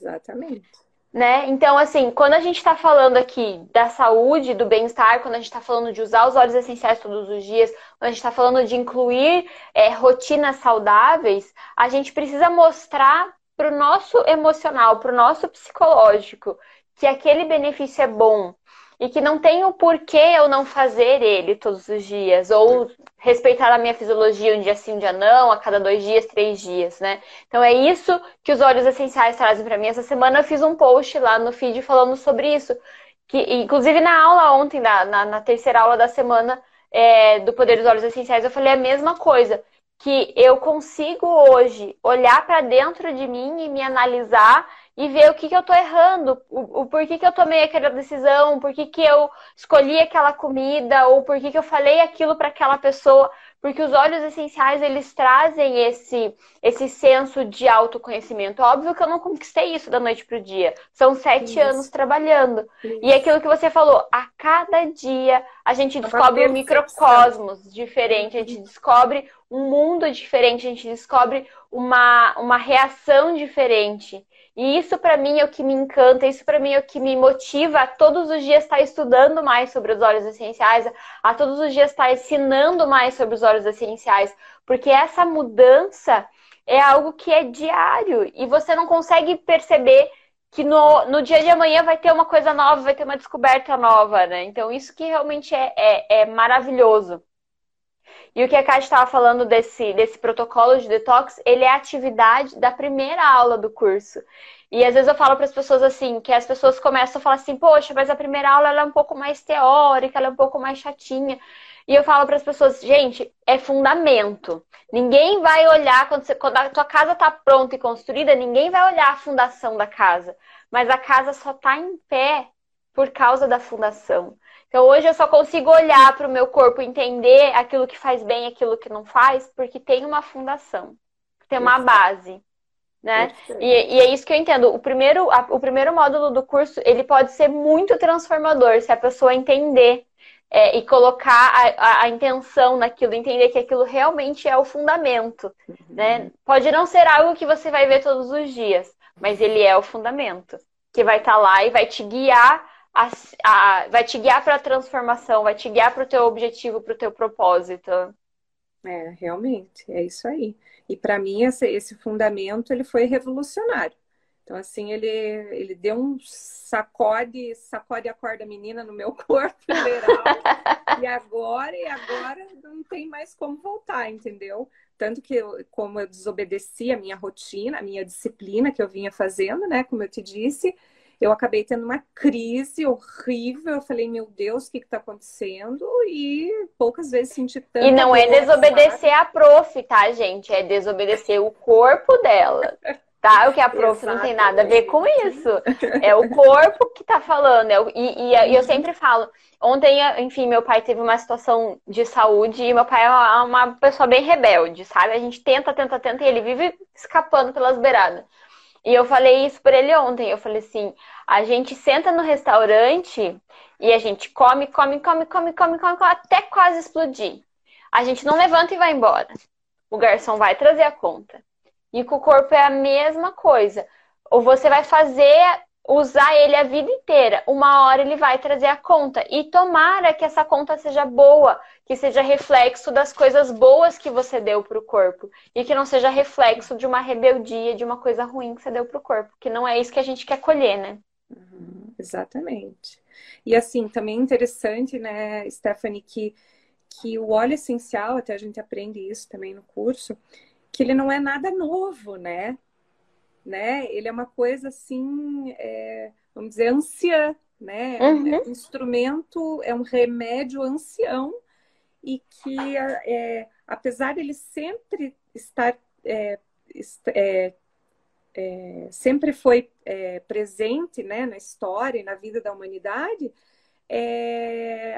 Exatamente né? Então, assim, quando a gente está falando aqui da saúde, do bem-estar, quando a gente está falando de usar os óleos essenciais todos os dias, quando a gente está falando de incluir é, rotinas saudáveis, a gente precisa mostrar para o nosso emocional, para o nosso psicológico, que aquele benefício é bom, e que não tem o porquê eu não fazer ele todos os dias, ou respeitar a minha fisiologia um dia sim, um dia não, a cada dois dias, três dias, né? Então é isso que os óleos essenciais trazem para mim. Essa semana eu fiz um post lá no feed falando sobre isso, que inclusive na aula ontem, na, na, na terceira aula da semana é, do Poder dos Óleos Essenciais, eu falei a mesma coisa, que eu consigo hoje olhar para dentro de mim e me analisar e ver o que, que eu tô errando, o, o porquê que eu tomei aquela decisão, por que, que eu escolhi aquela comida, ou por que, que eu falei aquilo para aquela pessoa. Porque os óleos essenciais, eles trazem esse, esse senso de autoconhecimento. Óbvio que eu não conquistei isso da noite pro dia. São sete isso. anos trabalhando. Isso. E aquilo que você falou, a cada dia a gente descobre um microcosmos diferente, a gente descobre um mundo diferente, a gente descobre uma, uma reação diferente. E isso para mim é o que me encanta, isso para mim é o que me motiva a todos os dias estar estudando mais sobre os óleos essenciais, a todos os dias estar ensinando mais sobre os óleos essenciais, porque essa mudança é algo que é diário e você não consegue perceber que no, no dia de amanhã vai ter uma coisa nova, vai ter uma descoberta nova, né? Então, isso que realmente é, é, é maravilhoso. E o que a Kátia estava falando desse, desse protocolo de detox, ele é a atividade da primeira aula do curso. E às vezes eu falo para as pessoas assim, que as pessoas começam a falar assim, poxa, mas a primeira aula ela é um pouco mais teórica, ela é um pouco mais chatinha. E eu falo para as pessoas, gente, é fundamento. Ninguém vai olhar quando, você, quando a tua casa está pronta e construída, ninguém vai olhar a fundação da casa. Mas a casa só está em pé por causa da fundação. Então hoje eu só consigo olhar para o meu corpo, entender aquilo que faz bem, aquilo que não faz, porque tem uma fundação, tem uma base né? E, e, é isso que eu entendo. O primeiro, a, o primeiro módulo do curso, ele pode ser muito transformador se a pessoa entender é, e colocar a, a, a, intenção naquilo, entender que aquilo realmente é o fundamento, uhum. né? Pode não ser algo que você vai ver todos os dias, mas ele é o fundamento, que vai estar tá lá e vai te guiar a, a, vai te guiar para a transformação, vai te guiar para o teu objetivo, para o teu propósito. É, realmente, é isso aí. E para mim esse, esse fundamento ele foi revolucionário. Então assim ele ele deu um sacode sacode a corda menina no meu corpo e agora e agora não tem mais como voltar, entendeu? Tanto que eu, como eu desobedeci a minha rotina, a minha disciplina que eu vinha fazendo, né? Como eu te disse, eu acabei tendo uma crise horrível. Eu falei, meu Deus, o que está acontecendo? E poucas vezes senti tanto. E não é desobedecer sabe? a prof, tá, gente? É desobedecer o corpo dela. Tá? O que a prof Exatamente. não tem nada a ver com isso. É o corpo que tá falando. É e, e, e, eu sempre falo. Ontem, enfim, meu pai teve uma situação de saúde e meu pai é uma pessoa bem rebelde, sabe? A gente tenta, tenta, tenta e ele vive escapando pelas beiradas. E eu falei isso para ele ontem. Eu falei assim: a gente senta no restaurante e a gente come, come, come, come, come, come, come até quase explodir. A gente não levanta e vai embora. O garçom vai trazer a conta. E com o corpo é a mesma coisa. Ou você vai fazer usar ele a vida inteira. Uma hora ele vai trazer a conta. E tomara que essa conta seja boa, que seja reflexo das coisas boas que você deu para o corpo. E que não seja reflexo de uma rebeldia, de uma coisa ruim que você deu para o corpo. Que não é isso que a gente quer colher, né? Uhum, exatamente. E assim, também interessante, né, Stephanie, que, que o óleo essencial, até a gente aprende isso também no curso, que ele não é nada novo, né? Né? Ele é uma coisa assim, é, vamos dizer, anciã, né? Uhum. É um instrumento, é um remédio ancião e que, é, apesar dele sempre estar, é, é, é, sempre foi presente, né, na história e na vida da humanidade,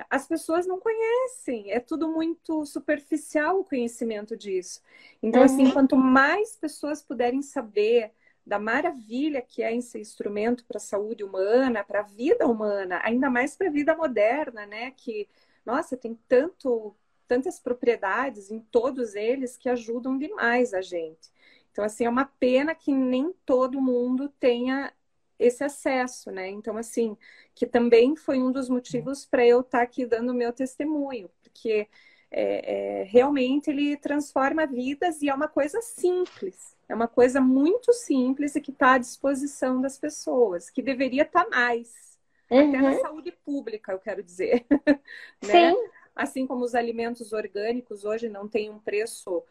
as pessoas não conhecem, é tudo muito superficial o conhecimento disso. Então, assim, uhum. assim, quanto mais pessoas puderem saber da maravilha que é esse instrumento para a saúde humana, para a vida humana, ainda mais para a vida moderna, né? Que, nossa, tem tanto, tantas propriedades em todos eles que ajudam demais a gente. Então, assim, é uma pena que nem todo mundo tenha esse acesso, né? Então, assim, que também foi um dos motivos para eu estar tá aqui dando meu testemunho, porque é, é, realmente ele transforma vidas e é uma coisa simples. É uma coisa muito simples e que está à disposição das pessoas, que deveria estar tá mais. Uhum. Até na uhum. saúde pública, eu quero dizer. né? Sim. Assim como os alimentos orgânicos hoje não têm um preço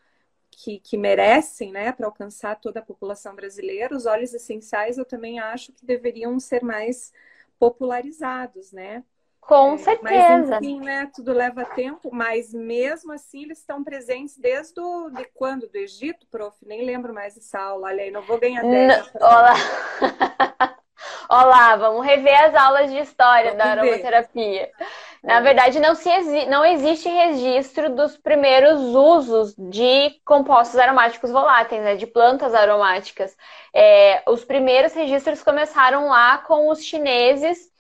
que, que merecem, né, para alcançar toda a população brasileira, os óleos essenciais eu também acho que deveriam ser mais popularizados, né? Com é, certeza. Mas, enfim, né, tudo leva tempo, mas mesmo assim eles estão presentes desde o, de quando? Do Egito, prof? Nem lembro mais dessa aula. Olha aí, não vou ganhar 10. Olá. Olá, vamos rever as aulas de história vamos da aromaterapia. Ver. Na verdade, não, se exi não existe registro dos primeiros usos de compostos aromáticos voláteis, né, de plantas aromáticas. É, os primeiros registros começaram lá com os chineses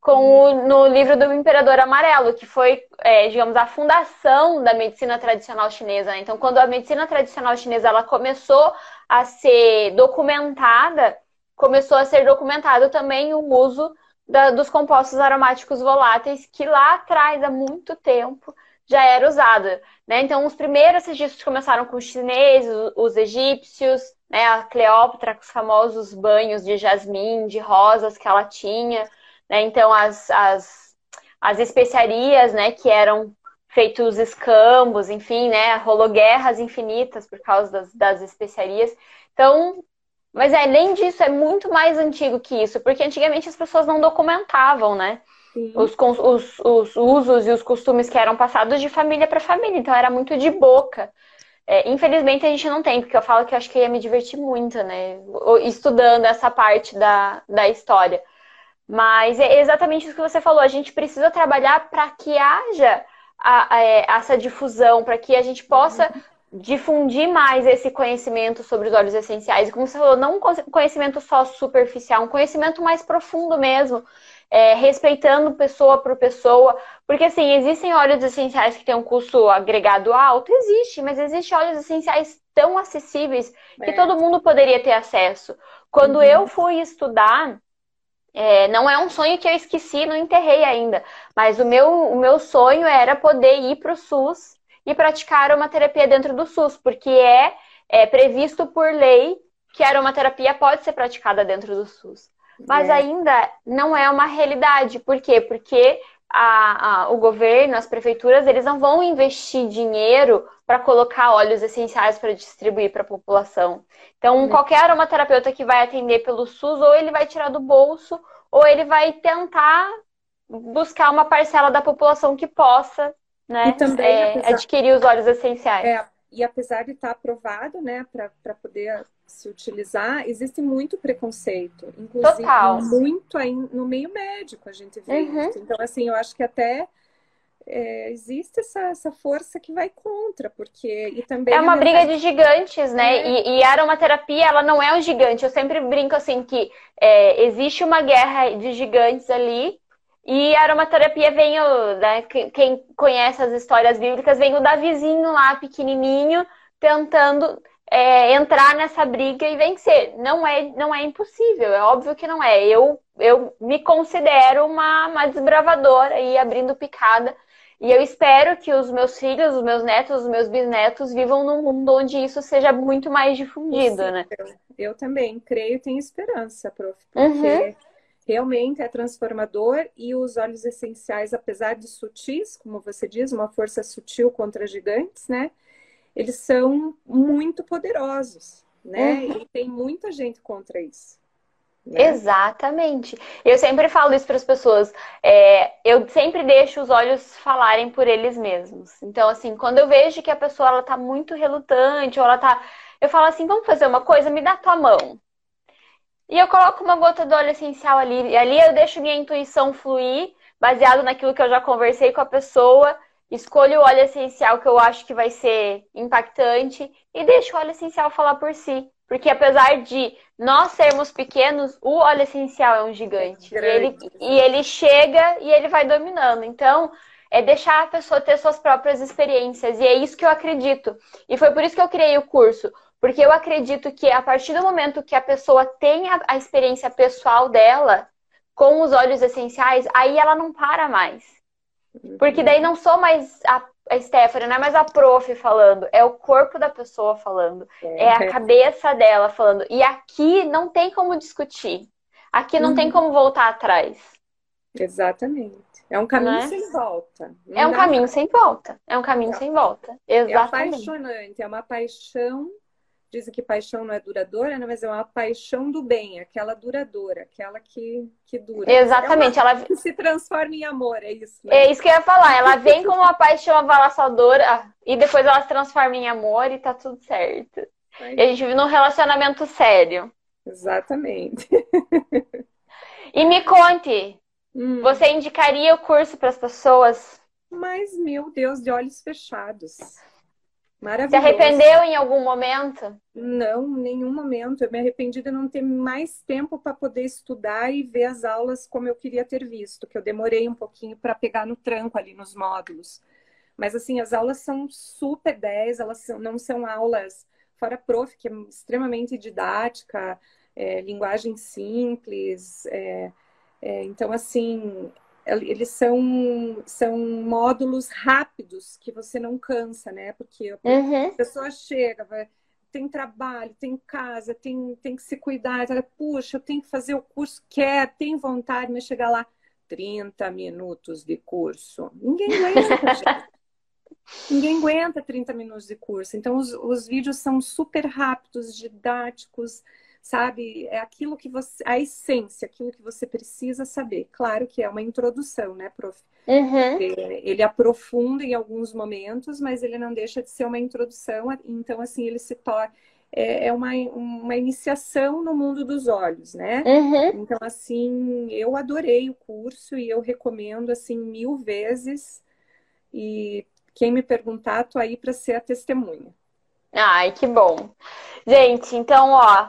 com o, no livro do Imperador Amarelo, que foi, é, digamos, a fundação da medicina tradicional chinesa. Né? Então, quando a medicina tradicional chinesa ela começou a ser documentada, começou a ser documentado também o uso da, dos compostos aromáticos voláteis, que lá atrás, há muito tempo, já era usado. Né? Então, os primeiros registros começaram com os chineses, os egípcios, né? a Cleópatra, com os famosos banhos de jasmim, de rosas que ela tinha. Né? Então, as, as, as especiarias, né, que eram feitos escambos, enfim, né, rolou guerras infinitas por causa das, das especiarias. Então, mas é, além disso, é muito mais antigo que isso, porque antigamente as pessoas não documentavam, né? Os, os, os, usos e os costumes que eram passados de família para família. Então era muito de boca. É, infelizmente a gente não tem, porque eu falo que eu acho que ia me divertir muito, né? Estudando essa parte da, da história. Mas é exatamente isso que você falou. A gente precisa trabalhar para que haja a, a, é, essa difusão, para que a gente possa difundir mais esse conhecimento sobre os óleos essenciais. E como você falou, não um conhecimento só superficial, um conhecimento mais profundo mesmo é, respeitando pessoa por pessoa. Porque, assim, existem óleos essenciais que têm um custo agregado alto? Existe, mas existem óleos essenciais tão acessíveis que é. todo mundo poderia ter acesso. Quando uhum. eu fui estudar, é, não é um sonho que eu esqueci, não enterrei ainda, mas o meu, o meu sonho era poder ir para o SUS e praticar aromaterapia dentro do SUS, porque é, é previsto por lei que a aromaterapia pode ser praticada dentro do SUS. Mas é. ainda não é uma realidade. Por quê? Porque a, a, o governo, as prefeituras, eles não vão investir dinheiro para colocar óleos essenciais para distribuir para a população. Então, qualquer aromaterapeuta que vai atender pelo SUS, ou ele vai tirar do bolso, ou ele vai tentar buscar uma parcela da população que possa né, também, é, apesar... adquirir os óleos essenciais. É, e apesar de estar aprovado né, para poder se utilizar, existe muito preconceito, inclusive Total. muito aí no meio médico a gente vê uhum. isso. Então, assim, eu acho que até é, existe essa, essa força que vai contra, porque e também é uma briga de gigantes, né? É. E, e, a aromaterapia ela não é um gigante. Eu sempre brinco assim que é, existe uma guerra de gigantes ali. E a aromaterapia vem, o, né, quem conhece as histórias bíblicas, vem o Davizinho lá, pequenininho, tentando é, entrar nessa briga e vencer. Não é, não é impossível, é óbvio que não é. Eu, eu me considero uma, uma desbravadora aí, abrindo picada. E eu espero que os meus filhos, os meus netos, os meus bisnetos vivam num mundo onde isso seja muito mais difundido, Sim, né? Eu, eu, também creio e tenho esperança, prof. Porque uhum. realmente é transformador e os óleos essenciais, apesar de sutis, como você diz, uma força sutil contra gigantes, né? Eles são muito poderosos, né? Uhum. E tem muita gente contra isso. Né? Exatamente. Eu sempre falo isso para as pessoas. É, eu sempre deixo os olhos falarem por eles mesmos. Então, assim, quando eu vejo que a pessoa ela tá muito relutante, ou ela tá. Eu falo assim, vamos fazer uma coisa, me dá tua mão. E eu coloco uma gota do óleo essencial ali. E ali eu deixo minha intuição fluir, baseado naquilo que eu já conversei com a pessoa escolho o óleo essencial que eu acho que vai ser impactante e deixo o óleo essencial falar por si. Porque apesar de nós sermos pequenos, o óleo essencial é um gigante. É e, ele, e ele chega e ele vai dominando. Então, é deixar a pessoa ter suas próprias experiências. E é isso que eu acredito. E foi por isso que eu criei o curso. Porque eu acredito que a partir do momento que a pessoa tem a, a experiência pessoal dela com os óleos essenciais, aí ela não para mais. Porque daí não sou mais a, a Stephanie, não é mais a prof falando, é o corpo da pessoa falando, é, é a cabeça dela falando. E aqui não tem como discutir. Aqui não uhum. tem como voltar atrás. Exatamente. É um caminho né? sem volta. Não é um caminho sem volta. É um caminho é. sem volta. Exatamente. É apaixonante, é uma paixão dizem que paixão não é duradoura, né? mas é uma paixão do bem, aquela duradoura, aquela que, que dura. Exatamente. É ela que se transforma em amor, é isso. Né? É isso que eu ia falar. Ela vem com uma paixão avassaladora e depois ela se transforma em amor e tá tudo certo. E a gente vive num relacionamento sério. Exatamente. E me conte, hum. você indicaria o curso para as pessoas? Mas, meu Deus, de olhos fechados. Maravilhoso. Se arrependeu em algum momento? Não, nenhum momento. Eu me arrependi de não ter mais tempo para poder estudar e ver as aulas como eu queria ter visto, que eu demorei um pouquinho para pegar no tranco ali nos módulos. Mas assim, as aulas são super 10, elas são, não são aulas fora prof, que é extremamente didática, é, linguagem simples. É, é, então, assim, eles são, são módulos rápidos que você não cansa, né? Porque uhum. a pessoa chega, vai, tem trabalho, tem casa, tem, tem que se cuidar, ela, puxa, eu tenho que fazer o curso, quer, tem vontade, mas chegar lá, 30 minutos de curso. Ninguém aguenta, gente. Ninguém aguenta 30 minutos de curso. Então, os, os vídeos são super rápidos, didáticos, sabe? É aquilo que você, a essência, aquilo que você precisa saber. Claro que é uma introdução, né, prof? Uhum. Ele aprofunda em alguns momentos, mas ele não deixa de ser uma introdução. Então, assim, ele se torna é, é uma, uma iniciação no mundo dos olhos, né? Uhum. Então, assim, eu adorei o curso e eu recomendo, assim, mil vezes. E quem me perguntar, tô aí para ser a testemunha. Ai, que bom. Gente, então, ó,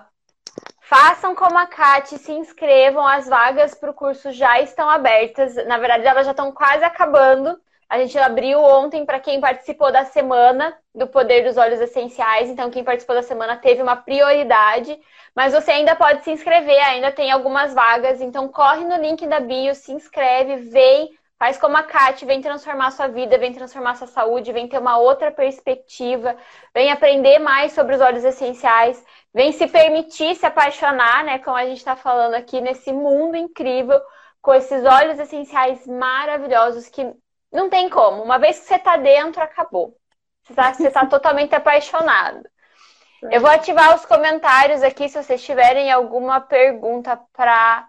façam como a Kate, se inscrevam, as vagas para o curso já estão abertas. Na verdade, elas já estão quase acabando. A gente abriu ontem para quem participou da semana do Poder dos Olhos Essenciais. Então, quem participou da semana teve uma prioridade. Mas você ainda pode se inscrever, ainda tem algumas vagas. Então, corre no link da bio, se inscreve, vem, faz como a Kate, vem transformar sua vida, vem transformar sua saúde, vem ter uma outra perspectiva, vem aprender mais sobre os olhos essenciais, vem se permitir se apaixonar, né? Como a gente está falando aqui, nesse mundo incrível com esses olhos essenciais maravilhosos que não tem como. Uma vez que você tá dentro, acabou. Você tá, você tá totalmente apaixonado. Eu vou ativar os comentários aqui se vocês tiverem alguma pergunta para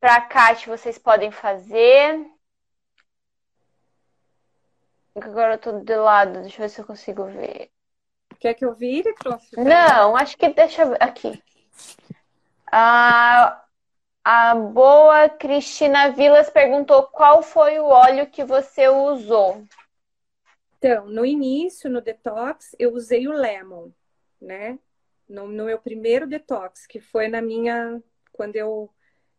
para Kátia, vocês podem fazer. Agora eu tô de lado, deixa eu ver se eu consigo ver. Quer que eu vire, prof? Não, acho que deixa. Aqui. Ah, a boa Cristina Vilas perguntou qual foi o óleo que você usou. Então, no início, no detox, eu usei o lemon, né? No, no meu primeiro detox, que foi na minha. Quando eu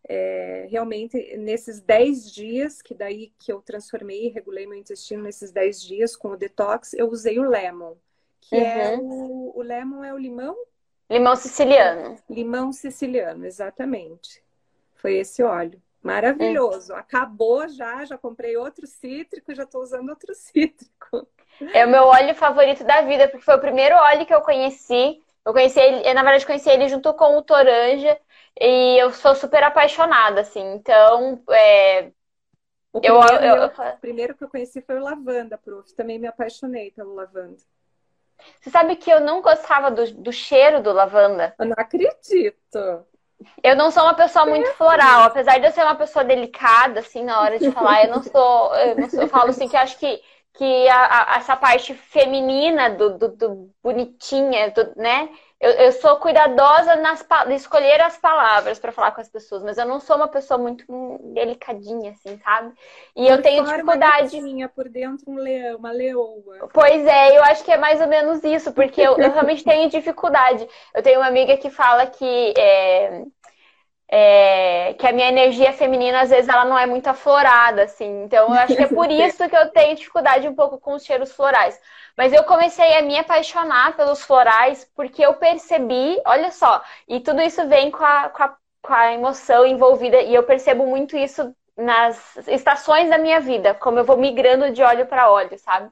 é, realmente, nesses 10 dias, que daí que eu transformei e regulei meu intestino nesses 10 dias com o detox, eu usei o lemon, que é uhum. é o, o lemon é o limão? Limão siciliano. Limão siciliano, exatamente. Foi esse óleo. Maravilhoso. É. Acabou já, já comprei outro cítrico, já estou usando outro cítrico. É o meu óleo favorito da vida, porque foi o primeiro óleo que eu conheci. Eu conheci ele, na verdade, conheci ele junto com o Toranja e eu sou super apaixonada, assim. Então, é... o primeiro, eu, eu... o primeiro que eu conheci foi o lavanda, prof. Também me apaixonei pelo lavanda. Você sabe que eu não gostava do, do cheiro do lavanda? Eu não acredito. Eu não sou uma pessoa muito floral, apesar de eu ser uma pessoa delicada, assim, na hora de falar, eu não sou, eu, não sou, eu falo assim que eu acho que, que a, a, essa parte feminina do, do, do bonitinha, do, né? Eu, eu, sou cuidadosa nas de escolher as palavras para falar com as pessoas, mas eu não sou uma pessoa muito delicadinha, assim, sabe? E por eu tenho dificuldade. Uma por dentro um leão, uma leoa. Pois é, eu acho que é mais ou menos isso, porque eu, eu realmente tenho dificuldade. Eu tenho uma amiga que fala que é, é, que a minha energia feminina, às vezes, ela não é muito aflorada, assim. Então, eu acho que é por isso que eu tenho dificuldade um pouco com os cheiros florais. Mas eu comecei a me apaixonar pelos florais porque eu percebi, olha só, e tudo isso vem com a, com a, com a emoção envolvida, e eu percebo muito isso nas estações da minha vida, como eu vou migrando de óleo para óleo, sabe?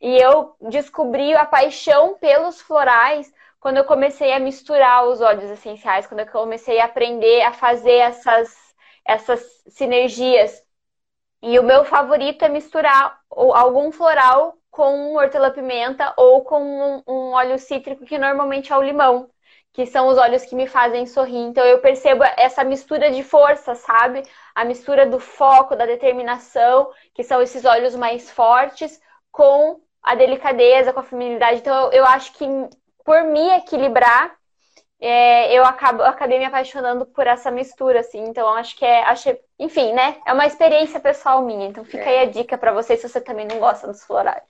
E eu descobri a paixão pelos florais quando eu comecei a misturar os óleos essenciais, quando eu comecei a aprender a fazer essas, essas sinergias. E o meu favorito é misturar algum floral com hortelã-pimenta ou com um, um, óleo cítrico, que normalmente é o limão, que são os óleos que me fazem sorrir. Então eu percebo essa mistura de força, sabe? A mistura do foco, da determinação, que são esses óleos mais fortes, com a delicadeza, com a feminilidade. Então eu, eu acho que por me equilibrar, é, eu, acabo, eu acabei me apaixonando por essa mistura, assim. Então, acho que é. Acho, enfim, né? É uma experiência pessoal minha. Então, fica é. aí a dica para vocês se você também não gosta dos florais.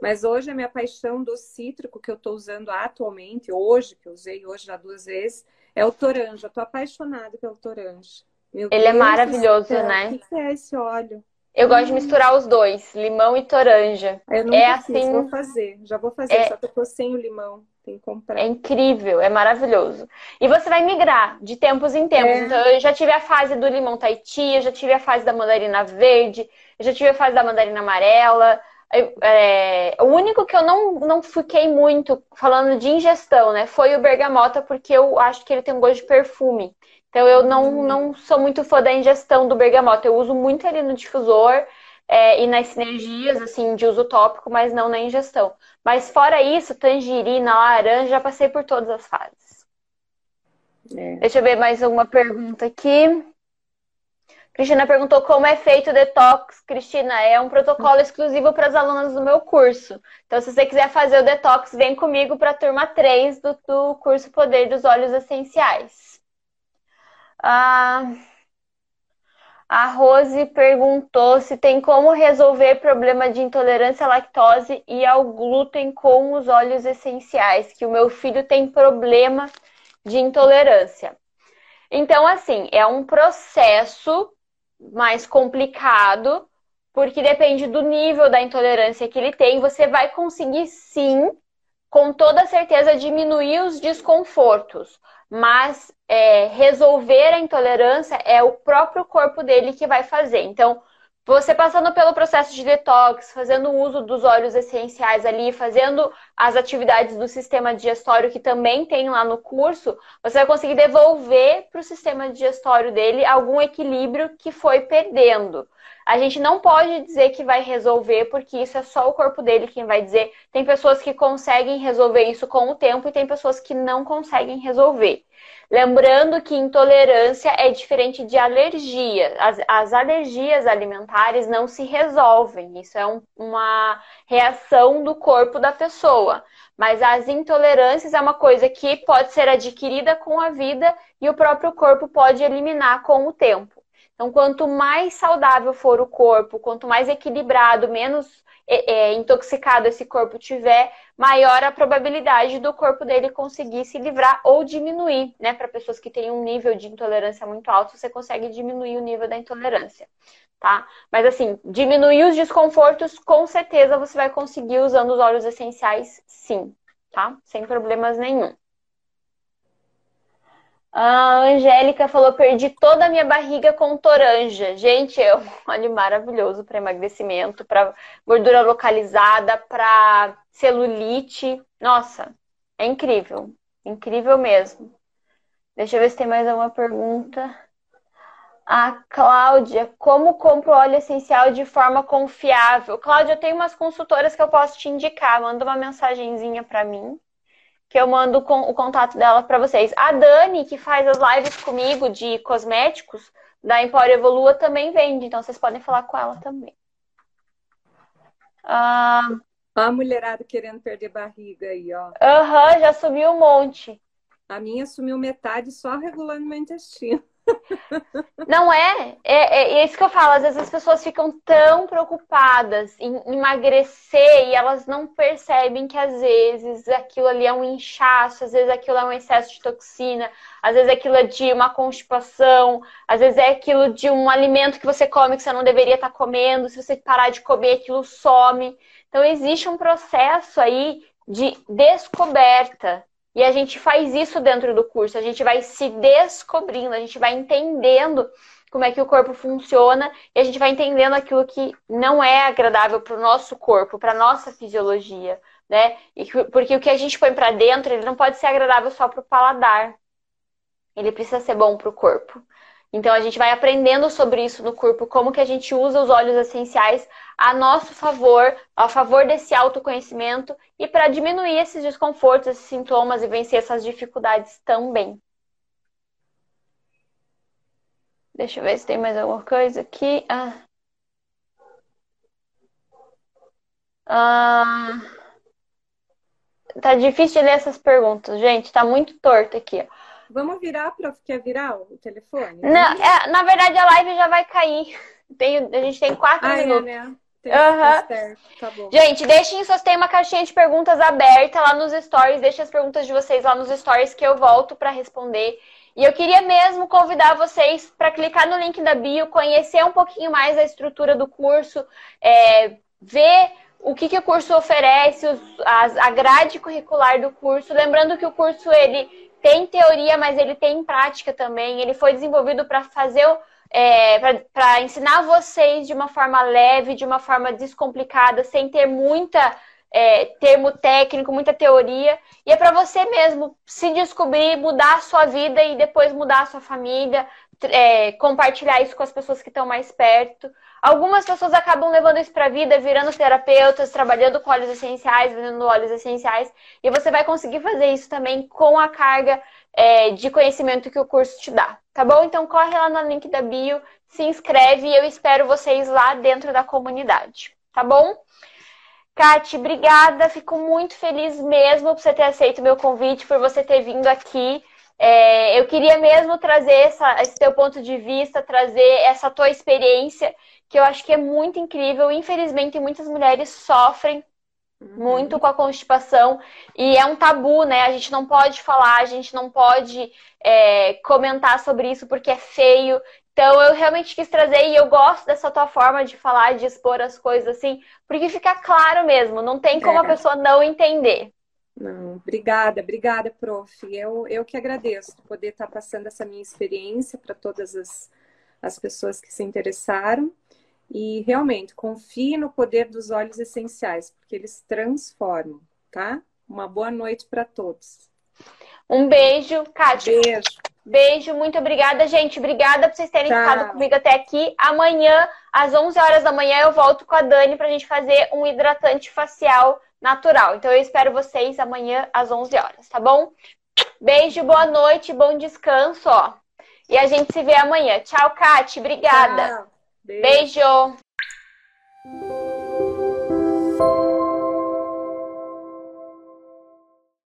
Mas hoje a minha paixão do cítrico que eu estou usando atualmente, hoje, que eu usei hoje já duas vezes, é o toranja. Estou apaixonada pelo toranja. Meu Ele é Deus é maravilhoso, né? O que é esse óleo? Eu gosto de misturar os dois, limão e toranja. Eu não é assim, vou fazer. Já vou fazer, é... só que eu tô sem o limão. Tem que comprar. É incrível, é maravilhoso. E você vai migrar de tempos em tempos. É. Então, eu já tive a fase do limão Tahiti, eu já tive a fase da mandarina verde, eu já tive a fase da mandarina amarela. É, o único que eu não, não fiquei muito falando de ingestão, né? Foi o bergamota, porque eu acho que ele tem um gosto de perfume. Então eu não, hum. não sou muito fã da ingestão do bergamota. Eu uso muito ele no difusor é, e nas sinergias, assim, de uso tópico, mas não na ingestão. Mas fora isso, tangerina, laranja, já passei por todas as fases. É. Deixa eu ver mais uma pergunta aqui. Cristina perguntou como é feito o detox. Cristina, é um protocolo exclusivo para as alunas do meu curso. Então, se você quiser fazer o detox, vem comigo para a turma 3 do, do curso Poder dos Óleos Essenciais. Ah, a Rose perguntou se tem como resolver problema de intolerância à lactose e ao glúten com os óleos essenciais, que o meu filho tem problema de intolerância. Então, assim, é um processo mais complicado, porque depende do nível da intolerância que ele tem. Você vai conseguir sim, com toda certeza, diminuir os desconfortos, mas é, resolver a intolerância é o próprio corpo dele que vai fazer. Então, você passando pelo processo de detox, fazendo uso dos óleos essenciais ali, fazendo as atividades do sistema digestório que também tem lá no curso, você vai conseguir devolver para o sistema digestório dele algum equilíbrio que foi perdendo. A gente não pode dizer que vai resolver, porque isso é só o corpo dele quem vai dizer. Tem pessoas que conseguem resolver isso com o tempo e tem pessoas que não conseguem resolver. Lembrando que intolerância é diferente de alergia. As, as alergias alimentares não se resolvem. Isso é um, uma reação do corpo da pessoa. Mas as intolerâncias é uma coisa que pode ser adquirida com a vida e o próprio corpo pode eliminar com o tempo. Então, quanto mais saudável for o corpo, quanto mais equilibrado, menos é, é, intoxicado esse corpo tiver, maior a probabilidade do corpo dele conseguir se livrar ou diminuir, né? Para pessoas que têm um nível de intolerância muito alto, você consegue diminuir o nível da intolerância, tá? Mas assim, diminuir os desconfortos, com certeza você vai conseguir usando os óleos essenciais, sim, tá? Sem problemas nenhum. A Angélica falou: perdi toda a minha barriga com toranja. Gente, é um óleo maravilhoso para emagrecimento, para gordura localizada, para celulite. Nossa, é incrível. Incrível mesmo. Deixa eu ver se tem mais alguma pergunta. A Cláudia, como compro óleo essencial de forma confiável? Cláudia, eu tenho umas consultoras que eu posso te indicar. Manda uma mensagenzinha para mim que eu mando com, o contato dela para vocês. A Dani, que faz as lives comigo de cosméticos, da Empório Evolua, também vende, então vocês podem falar com ela também. Ah, a mulherada querendo perder barriga aí, ó. Aham, uhum, já subiu um monte. A minha sumiu metade só regulando meu intestino. Não é? é? É, é isso que eu falo. Às vezes as pessoas ficam tão preocupadas em emagrecer e elas não percebem que às vezes aquilo ali é um inchaço, às vezes aquilo é um excesso de toxina, às vezes aquilo é de uma constipação, às vezes é aquilo de um alimento que você come que você não deveria estar comendo. Se você parar de comer, aquilo some. Então existe um processo aí de descoberta e a gente faz isso dentro do curso, a gente vai se descobrindo, a gente vai entendendo como é que o corpo funciona e a gente vai entendendo aquilo que não é agradável para o nosso corpo, para nossa fisiologia, né? E, porque o que a gente põe para dentro, ele não pode ser agradável só para o paladar. Ele precisa ser bom para o corpo. Então a gente vai aprendendo sobre isso no corpo, como que a gente usa os óleos essenciais a nosso favor, a favor desse autoconhecimento e para diminuir esses desconfortos, esses sintomas e vencer essas dificuldades também. Deixa eu ver se tem mais alguma coisa aqui. Ah. Ah. Tá difícil de ler essas perguntas, gente. Tá muito torto aqui. Ó. Vamos virar para quer virar o telefone? Não, é, na verdade a live já vai cair. Tem, a gente tem quatro ah, é, minutos. É, né? Uhum. Tá gente, deixem vocês tem uma caixinha de perguntas aberta lá nos stories. Deixem as perguntas de vocês lá nos stories que eu volto para responder. E eu queria mesmo convidar vocês para clicar no link da bio, conhecer um pouquinho mais a estrutura do curso, é, ver o que, que o curso oferece, os, as, a grade curricular do curso. Lembrando que o curso ele tem teoria, mas ele tem prática também. Ele foi desenvolvido para fazer é, para ensinar vocês de uma forma leve, de uma forma descomplicada, sem ter muita é, termo técnico, muita teoria. E é para você mesmo se descobrir, mudar a sua vida e depois mudar a sua família, é, compartilhar isso com as pessoas que estão mais perto. Algumas pessoas acabam levando isso para a vida, virando terapeutas, trabalhando com óleos essenciais, vendendo óleos essenciais, e você vai conseguir fazer isso também com a carga é, de conhecimento que o curso te dá, tá bom? Então corre lá no link da bio, se inscreve e eu espero vocês lá dentro da comunidade, tá bom? Kati, obrigada. Fico muito feliz mesmo por você ter aceito o meu convite, por você ter vindo aqui. É, eu queria mesmo trazer essa, esse teu ponto de vista, trazer essa tua experiência, que eu acho que é muito incrível. Infelizmente, muitas mulheres sofrem uhum. muito com a constipação e é um tabu, né? A gente não pode falar, a gente não pode é, comentar sobre isso porque é feio. Então eu realmente quis trazer e eu gosto dessa tua forma de falar, de expor as coisas assim, porque fica claro mesmo, não tem como é. a pessoa não entender. Não, obrigada, obrigada, prof. Eu, eu que agradeço poder estar passando essa minha experiência para todas as, as pessoas que se interessaram. E realmente, confie no poder dos óleos essenciais, porque eles transformam, tá? Uma boa noite para todos. Um beijo, Kátia. Beijo. Beijo, muito obrigada, gente. Obrigada por vocês terem Tchau. ficado comigo até aqui. Amanhã, às 11 horas da manhã, eu volto com a Dani para a gente fazer um hidratante facial natural. Então, eu espero vocês amanhã às 11 horas, tá bom? Beijo, boa noite, bom descanso, ó. E a gente se vê amanhã. Tchau, Kate. Obrigada. Tchau. Beijo. Beijo.